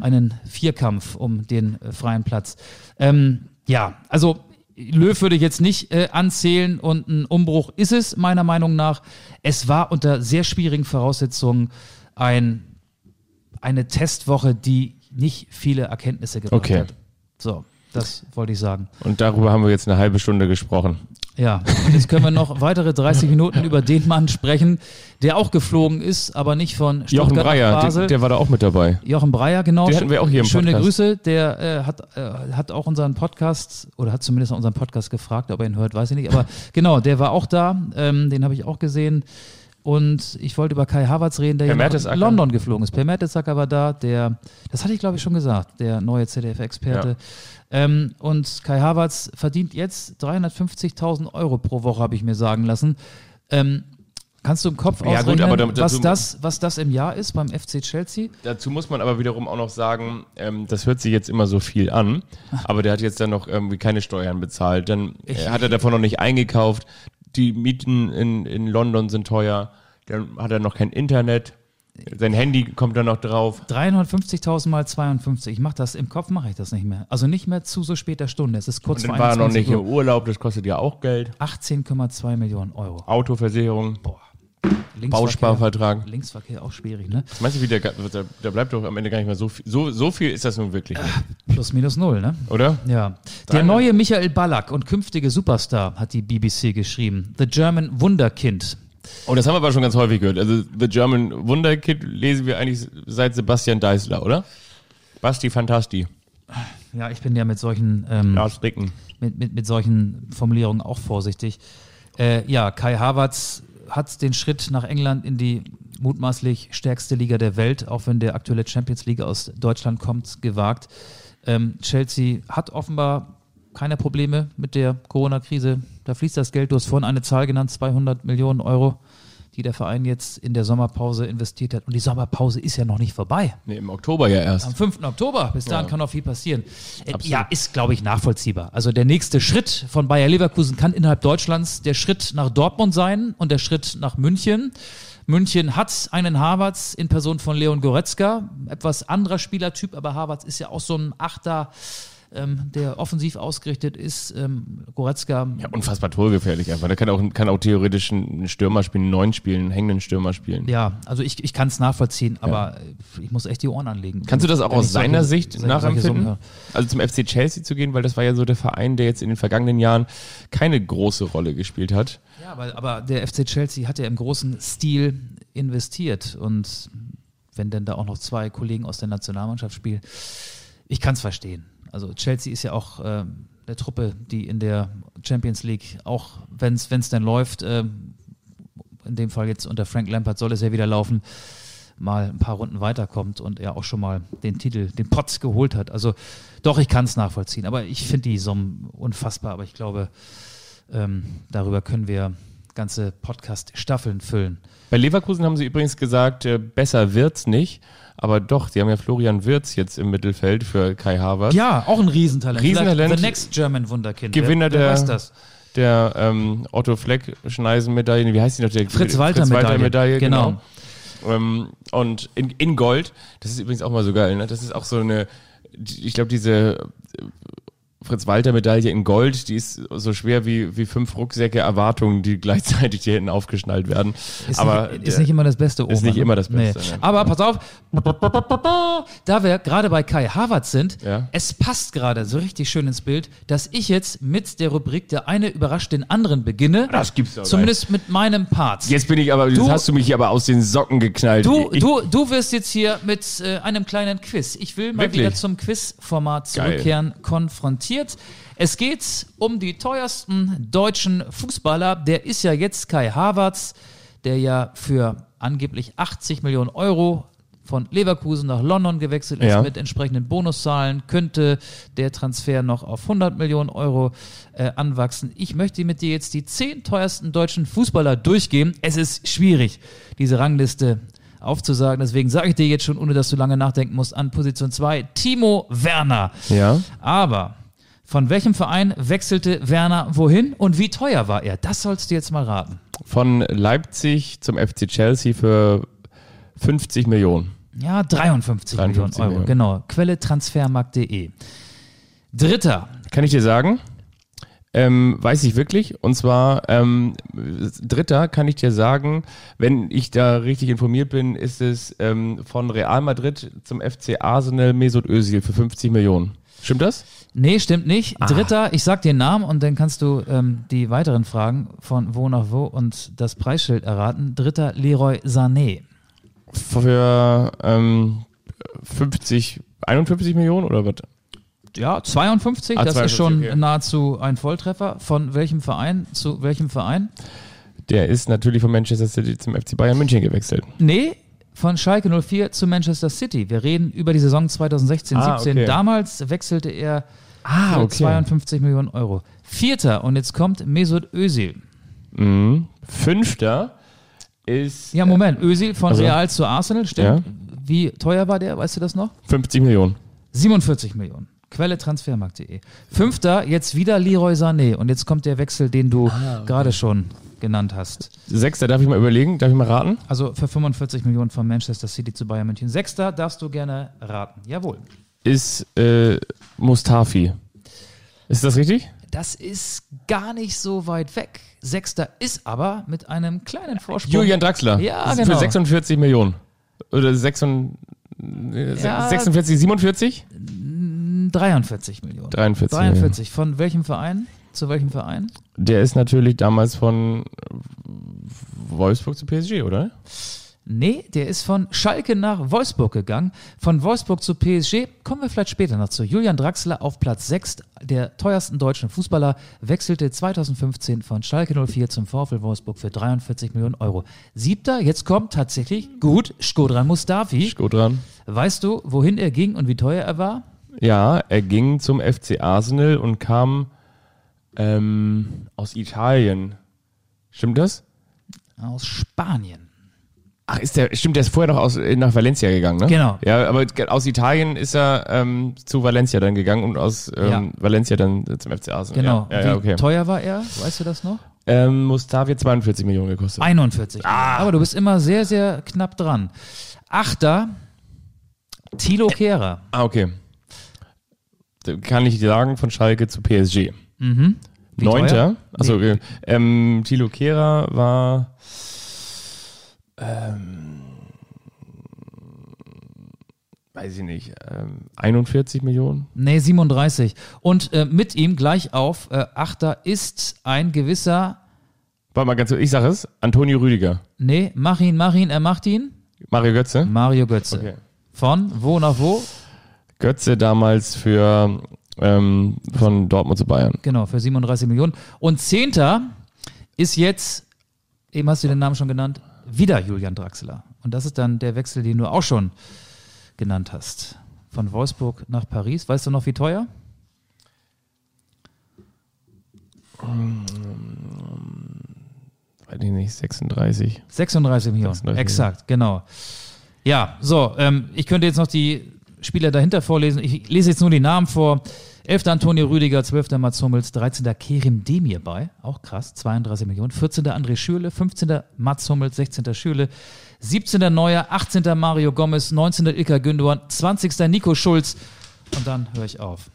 einen Vierkampf um den äh, freien Platz. Ähm, ja, also Löw würde ich jetzt nicht äh, anzählen und ein Umbruch ist es meiner Meinung nach. Es war unter sehr schwierigen Voraussetzungen ein, eine Testwoche, die nicht viele Erkenntnisse gebracht okay. hat. So, das wollte ich sagen. Und darüber haben wir jetzt eine halbe Stunde gesprochen. Ja, und jetzt können wir noch weitere 30 Minuten über den Mann sprechen, der auch geflogen ist, aber nicht von Stuttgart Jochen Breyer, Basel. Der, der, war da auch mit dabei. Jochen Breyer, genau. Den hatten wir auch hier im Schöne Podcast. Grüße. Der äh, hat, äh, hat auch unseren Podcast, oder hat zumindest unseren Podcast gefragt, ob er ihn hört, weiß ich nicht. Aber genau, der war auch da. Ähm, den habe ich auch gesehen. Und ich wollte über Kai Havertz reden, der Per ja nach. London geflogen ist. Per Mertesacker war da, der, das hatte ich glaube ich schon gesagt, der neue ZDF-Experte. Ähm, und Kai Havertz verdient jetzt 350.000 Euro pro Woche, habe ich mir sagen lassen. Ähm, kannst du im Kopf Ja, gut, ausrechnen, aber damit- was, dazu- das, was das im Jahr ist beim FC Chelsea? Dazu muss man aber wiederum auch noch sagen, ähm, das hört sich jetzt immer so viel an, aber der hat jetzt dann noch irgendwie keine Steuern bezahlt. Dann äh, hat er davon noch nicht eingekauft. Die Mieten in, in London sind teuer. Dann hat er noch kein Internet. Sein Handy kommt dann noch drauf. 350.000 mal 52. Ich mache das, im Kopf mache ich das nicht mehr. Also nicht mehr zu so später Stunde. Es ist kurz Und dann vor war noch 21 nicht im Uhr. Urlaub, das kostet ja auch Geld. 18,2 Millionen Euro. Autoversicherung, Boah. Bausparvertrag. Linksverkehr auch schwierig, ne? Meinst du, wie der, da, bleibt doch am Ende gar nicht mehr so viel. So, so viel ist das nun wirklich nicht, Plus minus null, ne? oder? Ja. Der neue Michael Ballack und künftige Superstar, hat die BBC geschrieben. The German Wunderkind. Oh, das haben wir aber schon ganz häufig gehört. Also The German Wunderkid lesen wir eigentlich seit Sebastian Deißler, oder? Basti Fantasti. Ja, ich bin ja mit solchen, ähm, mit, mit, mit solchen Formulierungen auch vorsichtig. Äh, ja, Kai Havertz hat den Schritt nach England in die mutmaßlich stärkste Liga der Welt, auch wenn der aktuelle Champions League aus Deutschland kommt, gewagt. Ähm, Chelsea hat offenbar keine Probleme mit der Corona-Krise. Da fließt das Geld. Du hast vorhin eine Zahl genannt, 200 Millionen Euro, die der Verein jetzt in der Sommerpause investiert hat. Und die Sommerpause ist ja noch nicht vorbei. Nee, im Oktober ja Am erst. 5. Oktober, bis dahin Ja. kann noch viel passieren. Äh, Absolut. Ja, ist, glaube ich, nachvollziehbar. Also der nächste Schritt von Bayer Leverkusen kann innerhalb Deutschlands der Schritt nach Dortmund sein und der Schritt nach München. München hat einen Harvards in Person von Leon Goretzka. Etwas anderer Spielertyp, aber Harvards ist ja auch so ein Achter, ähm, der offensiv ausgerichtet ist. Ähm, Goretzka. Ja, unfassbar torgefährlich einfach. Der kann auch, kann auch theoretisch einen Stürmer spielen, einen neuen spielen, einen hängenden Stürmer spielen. Ja, also ich, ich kann es nachvollziehen, aber ja. ich muss echt die Ohren anlegen. Kannst du das auch aus seiner solche, Sicht nachempfinden? Also zum FC Chelsea zu gehen, weil das war ja so der Verein, der jetzt in den vergangenen Jahren keine große Rolle gespielt hat. Ja, aber, aber der FC Chelsea hat ja im großen Stil investiert und wenn denn da auch noch zwei Kollegen aus der Nationalmannschaft spielen, ich kann es verstehen. Also Chelsea ist ja auch äh, eine Truppe, die in der Champions League, auch wenn es denn läuft, äh, in dem Fall jetzt unter Frank Lampard soll es ja wieder laufen, mal ein paar Runden weiterkommt und er auch schon mal den Titel, den Potts geholt hat. Also doch, ich kann es nachvollziehen. Aber ich finde die Summen unfassbar. Aber ich glaube, ähm, darüber können wir ganze Podcast-Staffeln füllen. Bei Leverkusen haben sie übrigens gesagt, äh, besser wird's nicht. Aber doch, sie haben ja Florian Wirz jetzt im Mittelfeld für Kai Havertz. Ja, auch ein Riesentalent. Riesentalent. The next German Wunderkind. Gewinner wer, wer der, das? der ähm, Otto Fleck Schneisen-Medaille. Wie heißt die noch? Der Fritz Walter-Medaille. genau. genau. Ähm, und in, in Gold, das ist übrigens auch mal so geil, ne? Das ist auch so eine, ich glaube, diese Fritz-Walter-Medaille in Gold, die ist so schwer wie, wie fünf Rucksäcke Erwartungen, die gleichzeitig hier hinten aufgeschnallt werden. Ist Aber nicht, ist nicht immer das Beste. Ist nicht ne? immer das Beste. Nee. Ne? Aber pass auf, da wir gerade bei Kai Havertz sind, ja. es passt gerade so richtig schön ins Bild, dass ich jetzt mit der Rubrik Der eine überrascht den anderen beginne. Das gibt's doch Zumindest nicht. mit meinem Part. Jetzt bin ich aber, du, jetzt hast du mich aber aus den Socken geknallt. Du, du, du wirst jetzt hier mit äh, einem kleinen Quiz. Ich will mal Wirklich? wieder zum Quiz-Format zurückkehren, konfrontieren präsentiert. Es geht um die teuersten deutschen Fußballer. Der ist ja jetzt Kai Havertz, der ja für angeblich 80 Millionen Euro von Leverkusen nach London gewechselt ist ja. mit entsprechenden Bonuszahlen, könnte der Transfer noch auf 100 Millionen Euro äh, anwachsen. Ich möchte mit dir jetzt die zehn teuersten deutschen Fußballer durchgehen. Es ist schwierig, diese Rangliste aufzusagen. Deswegen sage ich dir jetzt schon, ohne dass du lange nachdenken musst, an Position 2 Timo Werner. Ja. Aber von welchem Verein wechselte Werner wohin und wie teuer war er? Das sollst du jetzt mal raten. Von Leipzig zum FC Chelsea für 50 Millionen. Ja, 53, 53 Millionen Euro. Millionen. Genau. Quelle transfermarkt.de. Dritter. Kann ich dir sagen? Ähm, weiß ich wirklich. Und zwar, ähm, dritter kann ich dir sagen, wenn ich da richtig informiert bin, ist es ähm, von Real Madrid zum FC Arsenal Mesut Özil für 50 Millionen. Stimmt das? Nee, stimmt nicht. Ah. Dritter, ich sag den Namen und dann kannst du ähm, die weiteren Fragen von wo nach wo und das Preisschild erraten. Dritter, Leroy Sané. Für ähm, 50, 51 Millionen oder was? Ja, 52, ah, das 52, ist schon okay. nahezu ein Volltreffer. Von welchem Verein zu welchem Verein? Der ist natürlich von Manchester City zum FC Bayern München gewechselt. Nee, von Schalke 04 zu Manchester City. Wir reden über die Saison 2016-17. Ah, okay. Damals wechselte er ah, für okay. 52 Millionen Euro. Vierter und jetzt kommt Mesut Özil. Mhm. Fünfter ist. Ja, Moment. Özil von also, Real zu Arsenal, stimmt. Ja. Wie teuer war der? Weißt du das noch? 50 Millionen. 47 Millionen. Quelle transfermarkt.de. Fünfter, jetzt wieder Leroy Sané. Und jetzt kommt der Wechsel, den du ah, okay. gerade schon genannt hast. Sechster, darf ich mal überlegen? Darf ich mal raten? Also für 45 Millionen von Manchester City zu Bayern München. Sechster darfst du gerne raten. Jawohl. Ist äh, Mustafi. Ist das richtig? Das ist gar nicht so weit weg. Sechster ist aber mit einem kleinen Vorsprung. Julian Draxler. Ja, genau. Für 46 Millionen. Oder 46, ja, 46 47? 43 Millionen. 43. 43. Von welchem Verein? Zu welchem Verein? Der ist natürlich damals von Wolfsburg zu PSG, oder? Nee, der ist von Schalke nach Wolfsburg gegangen. Von Wolfsburg zu PSG kommen wir vielleicht später noch zu. Julian Draxler auf Platz 6, der teuersten deutschen Fußballer, wechselte 2015 von Schalke 04 zum VfL Wolfsburg für 43 Millionen Euro. Siebter, jetzt kommt tatsächlich gut Skodran Mustafi. Skodran. Weißt du, wohin er ging und wie teuer er war? Ja, er ging zum FC Arsenal und kam ähm, aus Italien. Stimmt das? Aus Spanien. Ach, ist der, stimmt, der ist vorher noch aus, nach Valencia gegangen, ne? Genau. Ja, aber aus Italien ist er ähm, zu Valencia dann gegangen und aus ähm, ja. Valencia dann zum FC Arsenal. Genau. Ja, ja, Wie okay. teuer war er? Weißt du das noch? Ähm, Mustafi hat 42 Millionen gekostet. 41. Aber du bist immer sehr, sehr knapp dran. Achter, Thilo Kehrer. Ah, okay. Kann ich sagen, von Schalke zu PSG. Wie Neunter. teuer? Achso, Nee. okay. Ähm, Thilo Kehrer war. Ähm, weiß ich nicht. Ähm, 41 Millionen? Nee, 37. Und äh, mit ihm gleich auf, äh, Achter ist ein gewisser, Warte mal ganz kurz, ich sage es. Antonio Rüdiger. nee, mach ihn, mach ihn, er macht ihn. Mario Götze. Mario Götze. Okay. Von wo nach wo? Götze damals für ähm, von Dortmund zu Bayern. Genau, für 37 Millionen. Und Zehnter ist jetzt, eben hast du den Namen schon genannt, wieder Julian Draxler. Und das ist dann der Wechsel, den du auch schon genannt hast. Von Wolfsburg nach Paris. Weißt du noch, wie teuer? Weiß ich nicht, 36. 36 Millionen. 36 Exakt, genau. Ja, so, ähm, ich könnte jetzt noch die Spieler dahinter vorlesen. Ich lese jetzt nur die Namen vor. 11. Antonio Rüdiger, 12. Mats Hummels, 13. Kerim Demir bei, auch krass, 32 Millionen. 14. André Schürle, 15. Mats Hummels, 16. Schürle, 17. Neuer, 18. Mario Gomez, 19. Ilkay Gündogan, 20. Nico Schulz und dann höre ich auf.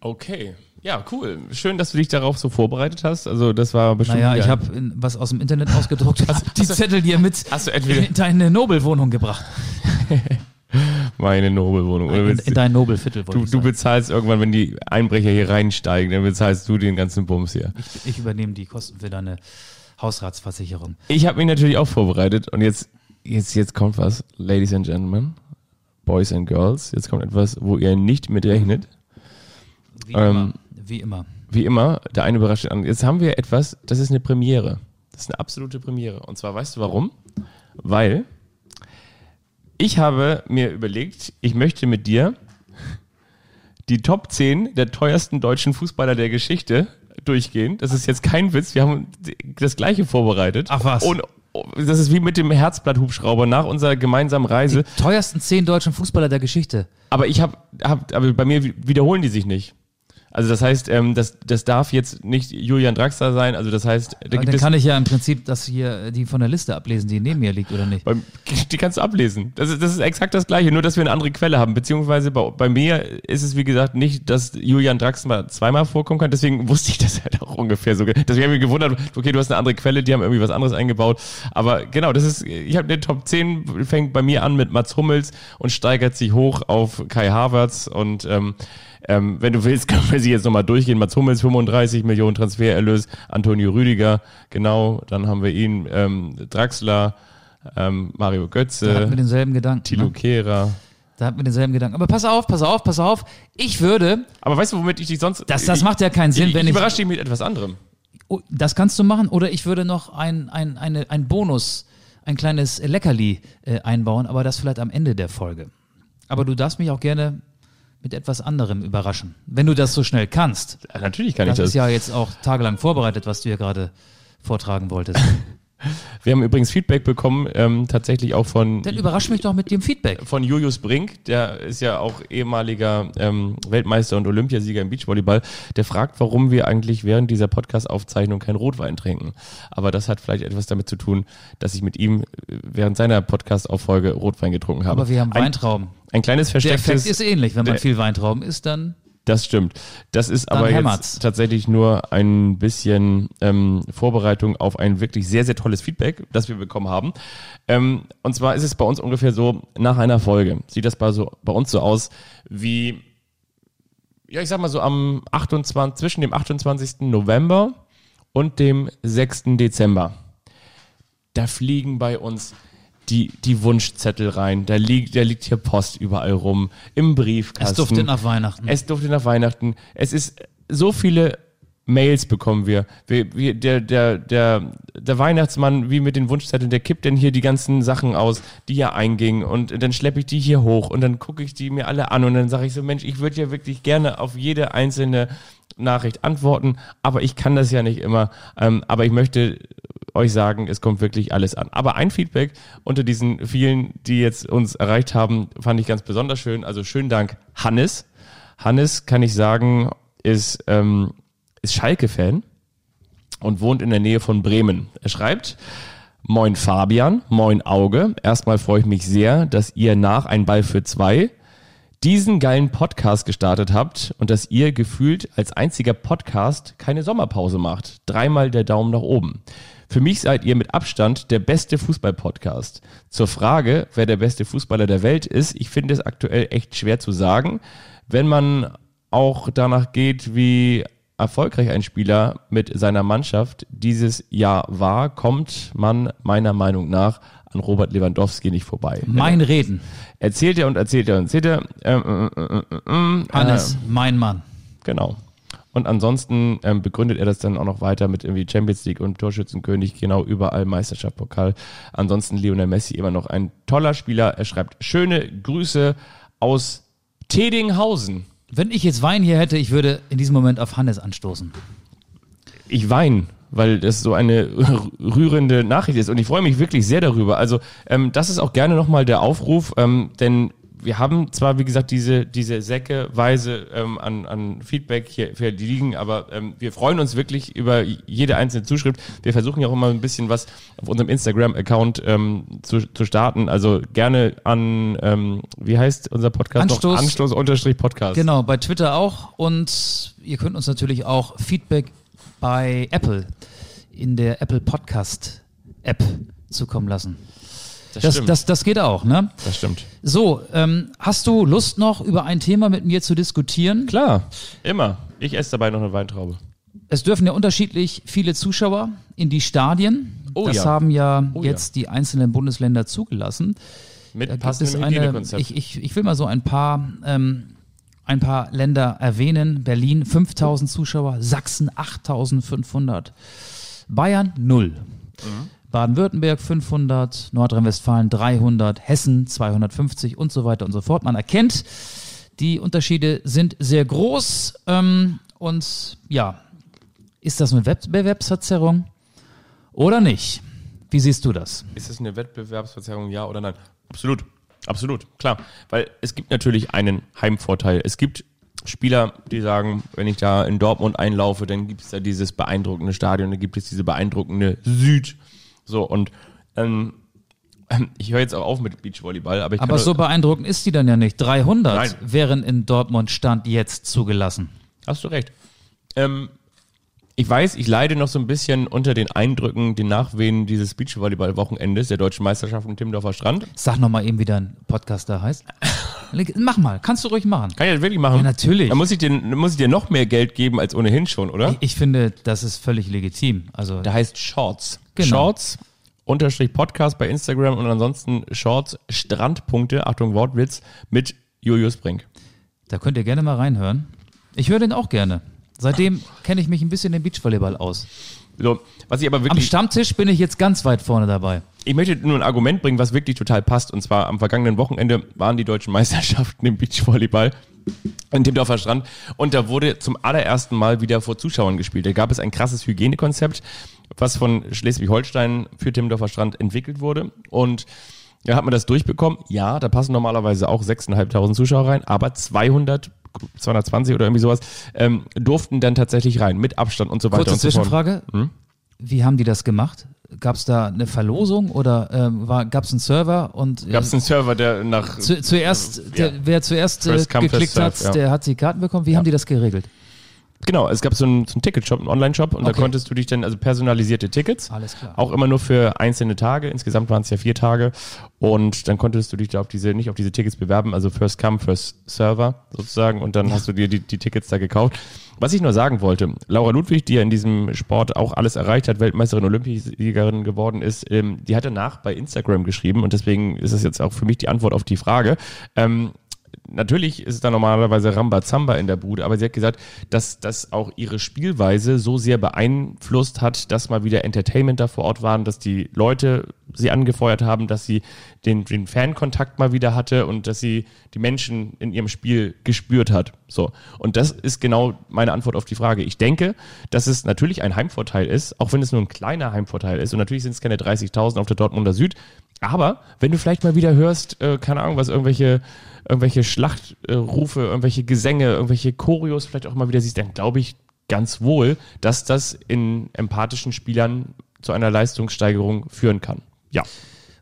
Okay. Ja, cool. Schön, dass du dich darauf so vorbereitet hast. Also das war bestimmt. Naja, ich habe was aus dem Internet ausgedruckt hab die Zettel dir mit Hast du entweder- in deine Nobelwohnung gebracht. meine Nobelwohnung. In, in dein Nobelviertel, du, ich du bezahlst irgendwann, wenn die Einbrecher hier reinsteigen, dann bezahlst du den ganzen Bums hier. Ich übernehme die Kosten für deine Hausratsversicherung. Ich habe mich natürlich auch vorbereitet und jetzt, jetzt, jetzt kommt was, Ladies and Gentlemen, Boys and Girls. Jetzt kommt etwas, wo ihr nicht mit rechnet. Wie Ähm, immer. Wie immer. Wie immer, der eine überrascht den anderen. Jetzt haben wir etwas, das ist eine Premiere. Das ist eine absolute Premiere. Und zwar weißt du warum? Weil ich habe mir überlegt, ich möchte mit dir die Top 10 der teuersten deutschen Fußballer der Geschichte durchgehen. Das ist jetzt kein Witz. Wir haben das gleiche vorbereitet. Ach was. Und das ist wie mit dem Herzblatt-Hubschrauber nach unserer gemeinsamen Reise. Teuersten zehn deutschen Fußballer der Geschichte. Aber ich habe, hab, aber bei mir wiederholen die sich nicht. Also das heißt, ähm, das, das darf jetzt nicht Julian Draxler sein. Also das heißt, da dann kann ich ja im Prinzip das hier, äh, die von der Liste ablesen, die neben mir liegt, oder nicht? beim, die kannst du ablesen. Das ist, das ist exakt das Gleiche, nur dass wir eine andere Quelle haben. Beziehungsweise bei, bei mir ist es wie gesagt nicht, dass Julian Draxler zweimal vorkommen kann. Deswegen wusste ich das halt auch ungefähr so. Deswegen habe ich mich gewundert, okay, du hast eine andere Quelle, die haben irgendwie was anderes eingebaut. Aber genau, das ist, ich habe den Top 10 fängt bei mir an mit Mats Hummels und steigert sich hoch auf Kai Havertz und ähm, ähm, wenn du willst, können wir sie jetzt nochmal durchgehen. Mats Hummels 35 Millionen Transfererlös, Antonio Rüdiger, genau, dann haben wir ihn, ähm, Draxler, ähm, Mario Da hatten wir Götze, denselben Gedanken. Tilo Ne? Kehrer. Da hatten wir denselben Gedanken. Aber pass auf, pass auf, pass auf. Ich würde, Aber weißt du, womit ich dich sonst... das, das ich, macht ja keinen Sinn, ich, wenn ich ich. überrasche dich mit etwas anderem. Oh, das kannst du machen. Oder ich würde noch ein, ein, eine, ein Bonus, ein kleines Leckerli äh, einbauen, aber das vielleicht am Ende der Folge. Aber du darfst mich auch gerne mit etwas anderem überraschen, wenn du das so schnell kannst. Ja, natürlich kann Das ich das. ist ja jetzt auch tagelang vorbereitet, was du hier gerade vortragen wolltest. Wir haben übrigens Feedback bekommen, ähm, tatsächlich auch von... Dann überrasch mich doch mit dem Feedback. von Julius Brink, der ist ja auch ehemaliger ähm, Weltmeister und Olympiasieger im Beachvolleyball, der fragt, warum wir eigentlich während dieser Podcast-Aufzeichnung kein Rotwein trinken. Aber das hat vielleicht etwas damit zu tun, dass ich mit ihm äh, während seiner Podcast-Auffolge Rotwein getrunken habe. Aber wir haben ein, Weintrauben. ein kleines Der Effekt ist ähnlich. Wenn man viel Weintrauben isst, dann Das stimmt. Das ist Dann aber hämmert's. jetzt tatsächlich nur ein bisschen ähm, Vorbereitung auf ein wirklich sehr, sehr tolles Feedback, das wir bekommen haben. Ähm, und zwar ist es bei uns ungefähr so, nach einer Folge sieht das bei, so, bei uns so aus wie, ja, ich sag mal so am 28, zwischen dem 28. November und dem 6. Dezember. Da fliegen bei uns die, die Wunschzettel rein. Da liegt, da liegt hier Post überall rum. Im Briefkasten. es duftet nach Weihnachten. Es duftet nach Weihnachten. Es ist so viele Mails bekommen wir. wir, wir der, der, der, der Weihnachtsmann, wie mit den Wunschzetteln, der kippt dann hier die ganzen Sachen aus, die ja eingingen. Und dann schleppe ich die hier hoch und dann gucke ich die mir alle an und dann sage ich so, Mensch, ich würde ja wirklich gerne auf jede einzelne Nachricht antworten, aber ich kann das ja nicht immer. Ähm, aber ich möchte euch sagen, es kommt wirklich alles an. Aber ein Feedback unter diesen vielen, die jetzt uns erreicht haben, fand ich ganz besonders schön. Also schönen Dank, Hannes. Hannes, kann ich sagen, ist, ähm, ist Schalke-Fan. und wohnt in der Nähe von Bremen. Er schreibt, Moin Fabian, moin Auge. Erstmal freue ich mich sehr, dass ihr nach Ein Ball für zwei diesen geilen Podcast gestartet habt und dass ihr gefühlt als einziger Podcast keine Sommerpause macht. Dreimal der Daumen nach oben. Für mich seid ihr mit Abstand der beste Fußball-Podcast. Zur Frage, wer der beste Fußballer der Welt ist, ich finde es aktuell echt schwer zu sagen. Wenn man auch danach geht, wie erfolgreich ein Spieler mit seiner Mannschaft dieses Jahr war, kommt man meiner Meinung nach an Robert Lewandowski nicht vorbei. Mein Reden. Erzählt er und erzählt er und erzählt er. Ähm, äh, äh, äh, Hannes, mein Mann. Genau. Und ansonsten ähm, begründet er das dann auch noch weiter mit irgendwie Champions League und Torschützenkönig, genau überall Meisterschaft, Pokal. Ansonsten Lionel Messi immer noch ein toller Spieler. Er schreibt schöne Grüße aus Tedinghausen. Wenn ich jetzt Wein hier hätte, ich würde in diesem Moment auf Hannes anstoßen. Ich weine, weil das so eine rührende Nachricht ist und ich freue mich wirklich sehr darüber. Also ähm, das ist auch gerne nochmal der Aufruf, ähm, denn wir haben zwar, wie gesagt, diese, diese säckeweise ähm, an, an Feedback hier, hier liegen, aber ähm, wir freuen uns wirklich über jede einzelne Zuschrift. Wir versuchen ja auch immer ein bisschen was auf unserem Instagram-Account ähm, zu, zu starten. Also gerne an, ähm, wie heißt unser Podcast Anstoß. Anstoß-Podcast. Genau, bei Twitter auch. Und ihr könnt uns natürlich auch Feedback bei Apple in der Apple Podcast App zukommen lassen. Das, Das, das, das geht auch, ne? das stimmt. So, ähm, hast du Lust noch über ein Thema mit mir zu diskutieren? Klar, immer. Ich esse dabei noch eine Weintraube. Es dürfen ja unterschiedlich viele Zuschauer in die Stadien. Oh das ja. haben ja Oh ja. jetzt die einzelnen Bundesländer zugelassen. Mit passendem eine, Hygienekonzept. ich, ich, ich will mal so ein paar, ähm, ein paar Länder erwähnen. Berlin 5000 Zuschauer, Sachsen 8500, Bayern 0. Baden-Württemberg 500, Nordrhein-Westfalen 300, Hessen 250 und so weiter und so fort. Man erkennt, die Unterschiede sind sehr groß. Ähm, und ja, ist das eine Wettbewerbsverzerrung oder nicht? Wie siehst du das? Ist es eine Wettbewerbsverzerrung, ja oder nein? Absolut, absolut, klar. Weil es gibt natürlich einen Heimvorteil. Es gibt Spieler, die sagen, wenn ich da in Dortmund einlaufe, dann gibt es da dieses beeindruckende Stadion, dann gibt es diese beeindruckende Süd. So, und ähm, ich höre jetzt auch auf mit Beachvolleyball, aber ich Aber so beeindruckend ist die dann ja nicht. 300 Nein. wären in Dortmund Stand jetzt zugelassen. Hast du recht. Ähm, ich weiß, ich leide noch so ein bisschen unter den Eindrücken, den Nachwehen dieses Beachvolleyball-Wochenendes der deutschen Meisterschaft im Timmendorfer Strand. Sag noch mal eben, wie dein Podcast da heißt. Mach mal, kannst du ruhig machen. Kann ich das wirklich machen? Ja, natürlich. Dann muss ich dir, muss ich dir noch mehr Geld geben als ohnehin schon, oder? Ich finde, das ist völlig legitim. Also Der heißt Shorts. Genau. Shorts unterstrich Podcast bei Instagram und ansonsten Shorts Strandpunkte, Achtung Wortwitz, mit Julius Brink. da könnt ihr gerne mal reinhören. Ich höre den auch gerne. Seitdem kenne ich mich ein bisschen im Beachvolleyball aus. So, was ich aber Am wirklich, Stammtisch bin ich jetzt ganz weit vorne dabei. ich möchte nur ein Argument bringen, was wirklich total passt. Und zwar am vergangenen Wochenende waren die deutschen Meisterschaften im Beachvolleyball in Timmendorfer Strand und da wurde zum allerersten Mal wieder vor Zuschauern gespielt. Da gab es ein krasses Hygienekonzept, was von Schleswig-Holstein für Timmendorfer Strand entwickelt wurde und ja, hat man das durchbekommen? Ja, da passen normalerweise auch 6.500 Zuschauer rein, aber 200, 220 oder irgendwie sowas ähm, durften dann tatsächlich rein, mit Abstand und so weiter Kurze und so. Zwischenfrage. Hm? Wie haben die das gemacht? Gab es da eine Verlosung oder ähm, gab es einen Server? Und äh, Gab es einen Server, der nach zu, zuerst, der, wer zuerst äh, geklickt hat, ja. der hat die Karten bekommen. Wie haben die das geregelt? Genau, es gab so einen, so einen Ticketshop, einen Online-Shop und da Okay. konntest du dich dann, also personalisierte Tickets, Alles klar. auch immer nur für einzelne Tage, insgesamt waren es ja vier Tage und dann konntest du dich da auf diese, nicht auf diese Tickets bewerben, also First Come, First Server sozusagen und dann hast du dir die, die Tickets da gekauft. Was ich nur sagen wollte, Laura Ludwig, die ja in diesem Sport auch alles erreicht hat, Weltmeisterin, Olympiasiegerin geworden ist, ähm, die hat danach bei Instagram geschrieben und deswegen ist es jetzt auch für mich die Antwort auf die Frage. Natürlich ist da normalerweise Rambazamba in der Bude, aber sie hat gesagt, dass das auch ihre Spielweise so sehr beeinflusst hat, dass mal wieder Entertainment da vor Ort waren, dass die Leute sie angefeuert haben, dass sie den, den Fankontakt mal wieder hatte und dass sie die Menschen in ihrem Spiel gespürt hat. So. Und das ist genau meine Antwort auf die Frage. Ich denke, dass es natürlich ein Heimvorteil ist, auch wenn es nur ein kleiner Heimvorteil ist. Und natürlich sind es keine 30.000 auf der Dortmunder Süd. Aber wenn du vielleicht mal wieder hörst, äh, keine Ahnung, was irgendwelche, irgendwelche Schlachtrufe, irgendwelche Gesänge, irgendwelche Choreos vielleicht auch mal wieder siehst, dann glaube ich, ganz wohl, dass das in empathischen Spielern zu einer Leistungssteigerung führen kann. Ja.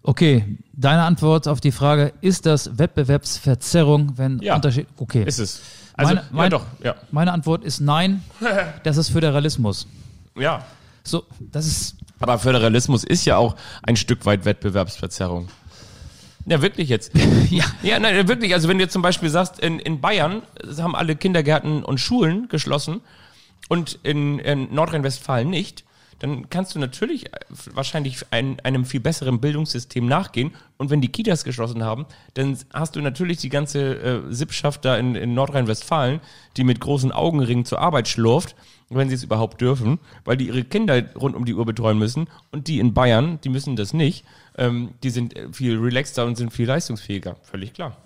Okay, deine Antwort auf die Frage, ist das Wettbewerbsverzerrung, wenn Ja. Unterschied. Okay. Ist es. Also, meine, meine, ja doch, ja. meine Antwort ist nein, das ist Föderalismus. Ja. So, das ist. Aber Föderalismus ist ja auch ein Stück weit Wettbewerbsverzerrung. Ja, wirklich jetzt. Ja. Ja, nein, wirklich. Also wenn du jetzt zum Beispiel sagst, in, in Bayern haben alle Kindergärten und Schulen geschlossen und in, in Nordrhein-Westfalen nicht, dann kannst du natürlich äh, wahrscheinlich ein, einem viel besseren Bildungssystem nachgehen. Und wenn die Kitas geschlossen haben, dann hast du natürlich die ganze äh, Sippschaft da in, in Nordrhein-Westfalen, die mit großen Augenringen zur Arbeit schlurft, wenn sie es überhaupt dürfen, weil die ihre Kinder rund um die Uhr betreuen müssen. Und die in Bayern, die müssen das nicht. Ähm, die sind äh, viel relaxter und sind viel leistungsfähiger. Völlig klar.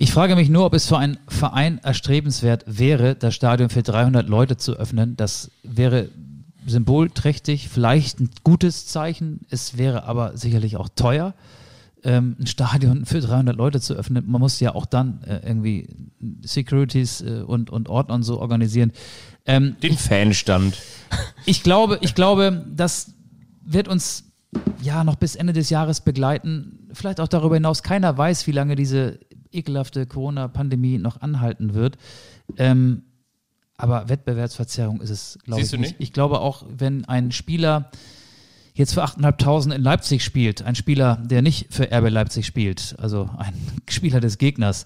Ich frage mich nur, ob es für einen Verein erstrebenswert wäre, das Stadion für 300 Leute zu öffnen. Das wäre symbolträchtig, vielleicht ein gutes Zeichen. Es wäre aber sicherlich auch teuer, ähm, ein Stadion für 300 Leute zu öffnen. Man muss ja auch dann äh, irgendwie Securities äh, und, und Ordner und so organisieren. Ähm, Den Fanstand. ich glaube, ich glaube, das wird uns ja noch bis Ende des Jahres begleiten. Vielleicht auch darüber hinaus. Keiner weiß, wie lange diese ekelhafte Corona-Pandemie noch anhalten wird. Ähm, aber Wettbewerbsverzerrung ist es, glaube Siehst ich du nicht. Ich glaube auch, wenn ein Spieler jetzt für 8.500 in Leipzig spielt, ein Spieler, der nicht für RB Leipzig spielt, also ein Spieler des Gegners,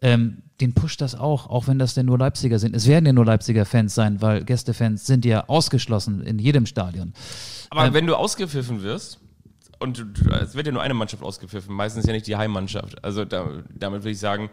ähm, den pusht das auch, auch wenn das denn nur Leipziger sind. Es werden ja nur Leipziger Fans sein, weil Gästefans sind ja ausgeschlossen in jedem Stadion. Aber Ähm, wenn du ausgepfiffen wirst, und es wird ja nur eine Mannschaft ausgepfiffen, meistens ja nicht die Heimmannschaft. Also da, damit will ich sagen,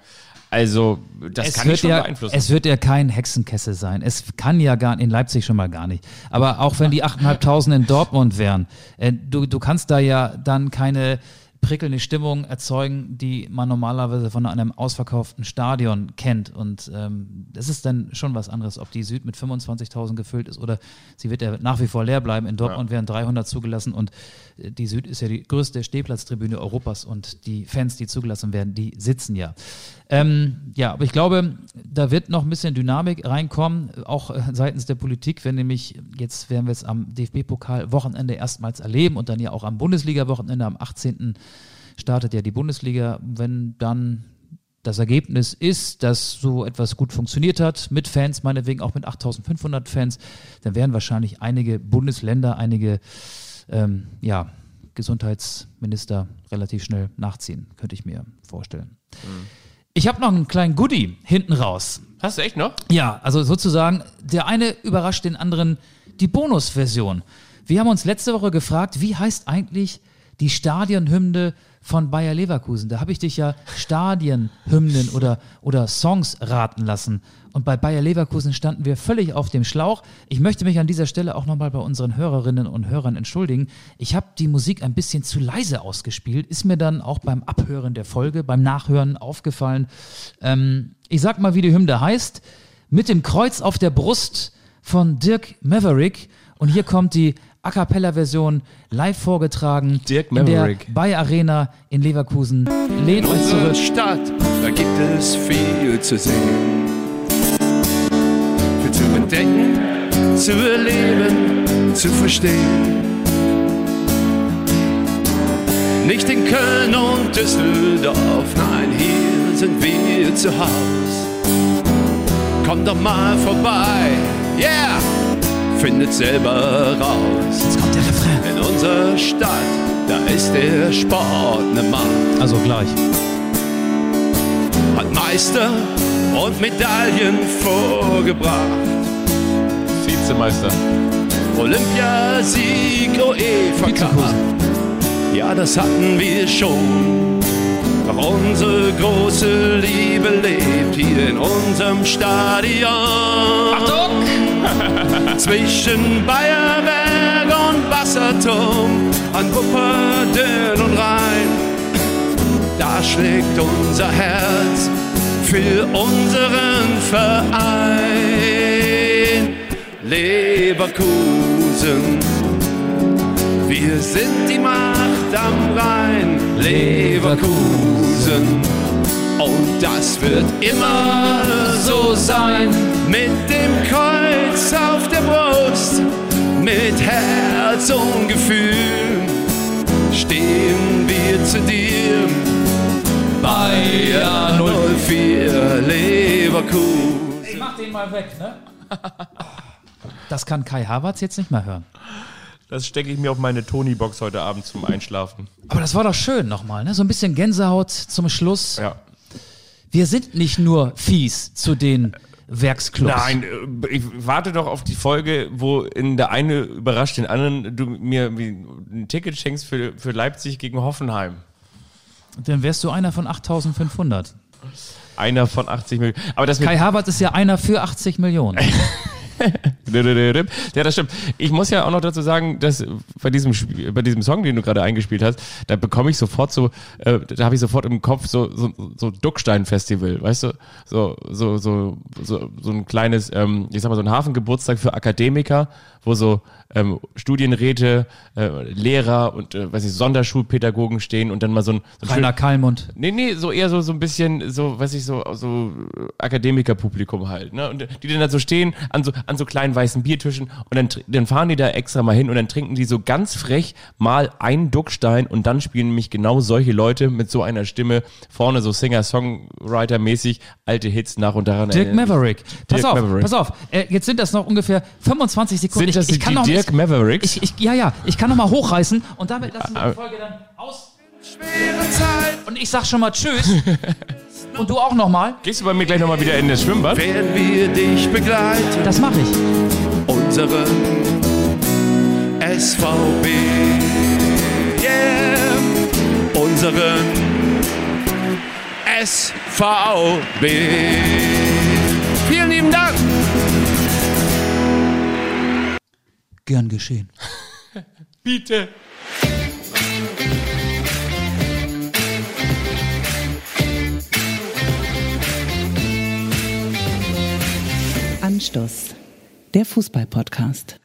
also das kann ich schon ja, beeinflussen. Es wird ja kein Hexenkessel sein. Es kann ja gar in Leipzig schon mal gar nicht. Aber auch wenn die 8.500 in Dortmund wären, äh, du, du kannst da ja dann keine prickelnde Stimmung erzeugen, die man normalerweise von einem ausverkauften Stadion kennt. Und ähm, das ist dann schon was anderes, ob die Süd mit 25.000 gefüllt ist oder sie wird ja nach wie vor leer bleiben. In Dortmund werden 300 zugelassen und äh, die Süd ist ja die größte Stehplatztribüne Europas und die Fans, die zugelassen werden, die sitzen ja. Ähm, ja, aber ich glaube, da wird noch ein bisschen Dynamik reinkommen, auch äh, seitens der Politik, wenn nämlich jetzt werden wir es am DFB-Pokal-Wochenende erstmals erleben und dann ja auch am Bundesliga-Wochenende am 18. startet ja die Bundesliga. Wenn dann das Ergebnis ist, dass so etwas gut funktioniert hat, mit Fans, meinetwegen auch mit 8500 Fans, dann werden wahrscheinlich einige Bundesländer, einige ähm, ja, Gesundheitsminister relativ schnell nachziehen, könnte ich mir vorstellen. Ich habe noch einen kleinen Goodie hinten raus. Hast du echt noch? Ja, also sozusagen, der eine überrascht den anderen die Bonusversion. Wir haben uns letzte Woche gefragt, wie heißt eigentlich die Stadionhymne von Bayer Leverkusen? Da habe ich dich ja Stadionhymnen oder, oder Songs raten lassen. Und bei Bayer Leverkusen standen wir völlig auf dem Schlauch. Ich möchte mich an dieser Stelle auch nochmal bei unseren Hörerinnen und Hörern entschuldigen. Ich habe die Musik ein bisschen zu leise ausgespielt, ist mir dann auch beim Abhören der Folge, beim Nachhören aufgefallen. Ähm, ich sag mal, wie die Hymne heißt. Mit dem Kreuz auf der Brust von Dirk Maverick. Und hier kommt die A Cappella-Version live vorgetragen Dirk in der Maverick. Bayer Arena in Leverkusen. Lehnt euch zurück. Stadt, da gibt es viel zu sehen. Viel zu entdecken, zu erleben, zu verstehen. Nicht in Köln und Düsseldorf, nein, hier sind wir zu Haus. Kommt doch mal vorbei, yeah, findet selber raus. Jetzt kommt der Refrain. In unserer Stadt, da ist der Sport ne Macht. Also gleich. hat Meister und Medaillen vorgebracht. Vizemeister. Olympiasieg, UEFA Cup. Ja, das hatten wir schon. Doch unsere große Liebe lebt hier in unserem Stadion. Achtung! Zwischen Bayerberg und Wasserturm, an Wupper, Dön und Rhein. Da schlägt unser Herz für unseren Verein. Leverkusen, wir sind die Macht am Rhein. Leverkusen, und das wird immer so sein. Mit dem Kreuz auf der Brust, mit Herz und Gefühl stehen wir zu dir. Bayern 04 Leverkusen. Ey, mach den mal weg, ne? Das kann Kai Havertz jetzt nicht mehr hören. Das stecke ich mir auf meine Tony-Box heute Abend zum Einschlafen. Aber das war doch schön nochmal, ne? So ein bisschen Gänsehaut zum Schluss. Ja. Wir sind nicht nur fies zu den Werksclubs. Nein, äh, ich warte doch auf die Folge, wo in der eine überrascht den anderen, du mir ein Ticket schenkst für, für Leipzig gegen Hoffenheim. Dann wärst du einer von 8500. Einer von 80 Millionen. Aber das Kai Havertz ist ja einer für 80 Millionen. Ja, das stimmt. Ich muss ja auch noch dazu sagen, dass bei diesem, Sp- bei diesem Song, den du gerade eingespielt hast, da bekomme ich sofort so, äh, da habe ich sofort im Kopf so, so, so Duckstein-Festival, weißt du? So, so, so, so, so ein kleines, ähm, ich sag mal, so ein Hafengeburtstag für Akademiker, wo so ähm, Studienräte, äh, Lehrer und, äh, weiß ich, Sonderschulpädagogen stehen und dann mal so ein, so Rainer Kallmund. Nee, nee, so eher so, so ein bisschen, so, weiß ich, so, so äh, Akademikerpublikum halt, ne? Und die dann da so stehen an so, an so kleinen weißen Biertischen und dann, dann fahren die da extra mal hin und dann trinken die so ganz frech mal einen Duckstein und dann spielen nämlich genau solche Leute mit so einer Stimme vorne so Singer-Songwriter-mäßig alte Hits nach und daran Dirk erinnern- Maverick. Pass Dirk auf, Maverick. pass auf. Äh, jetzt sind das noch ungefähr 25 Sekunden. Sind das ich, ich die kann noch Dirk Mavericks? Ich, ich, ja, ja, ich kann noch mal hochreißen und damit lassen wir die Folge dann aus. Schwere Zeit Und ich sag schon mal Tschüss. und du auch noch mal. Gehst du bei mir gleich nochmal wieder in das Schwimmbad? werden wir dich begleiten. Das mache ich. unseren SVB. Yeah, unseren SVB. Gern geschehen. Bitte. Anstoß. Der Fußball-Podcast.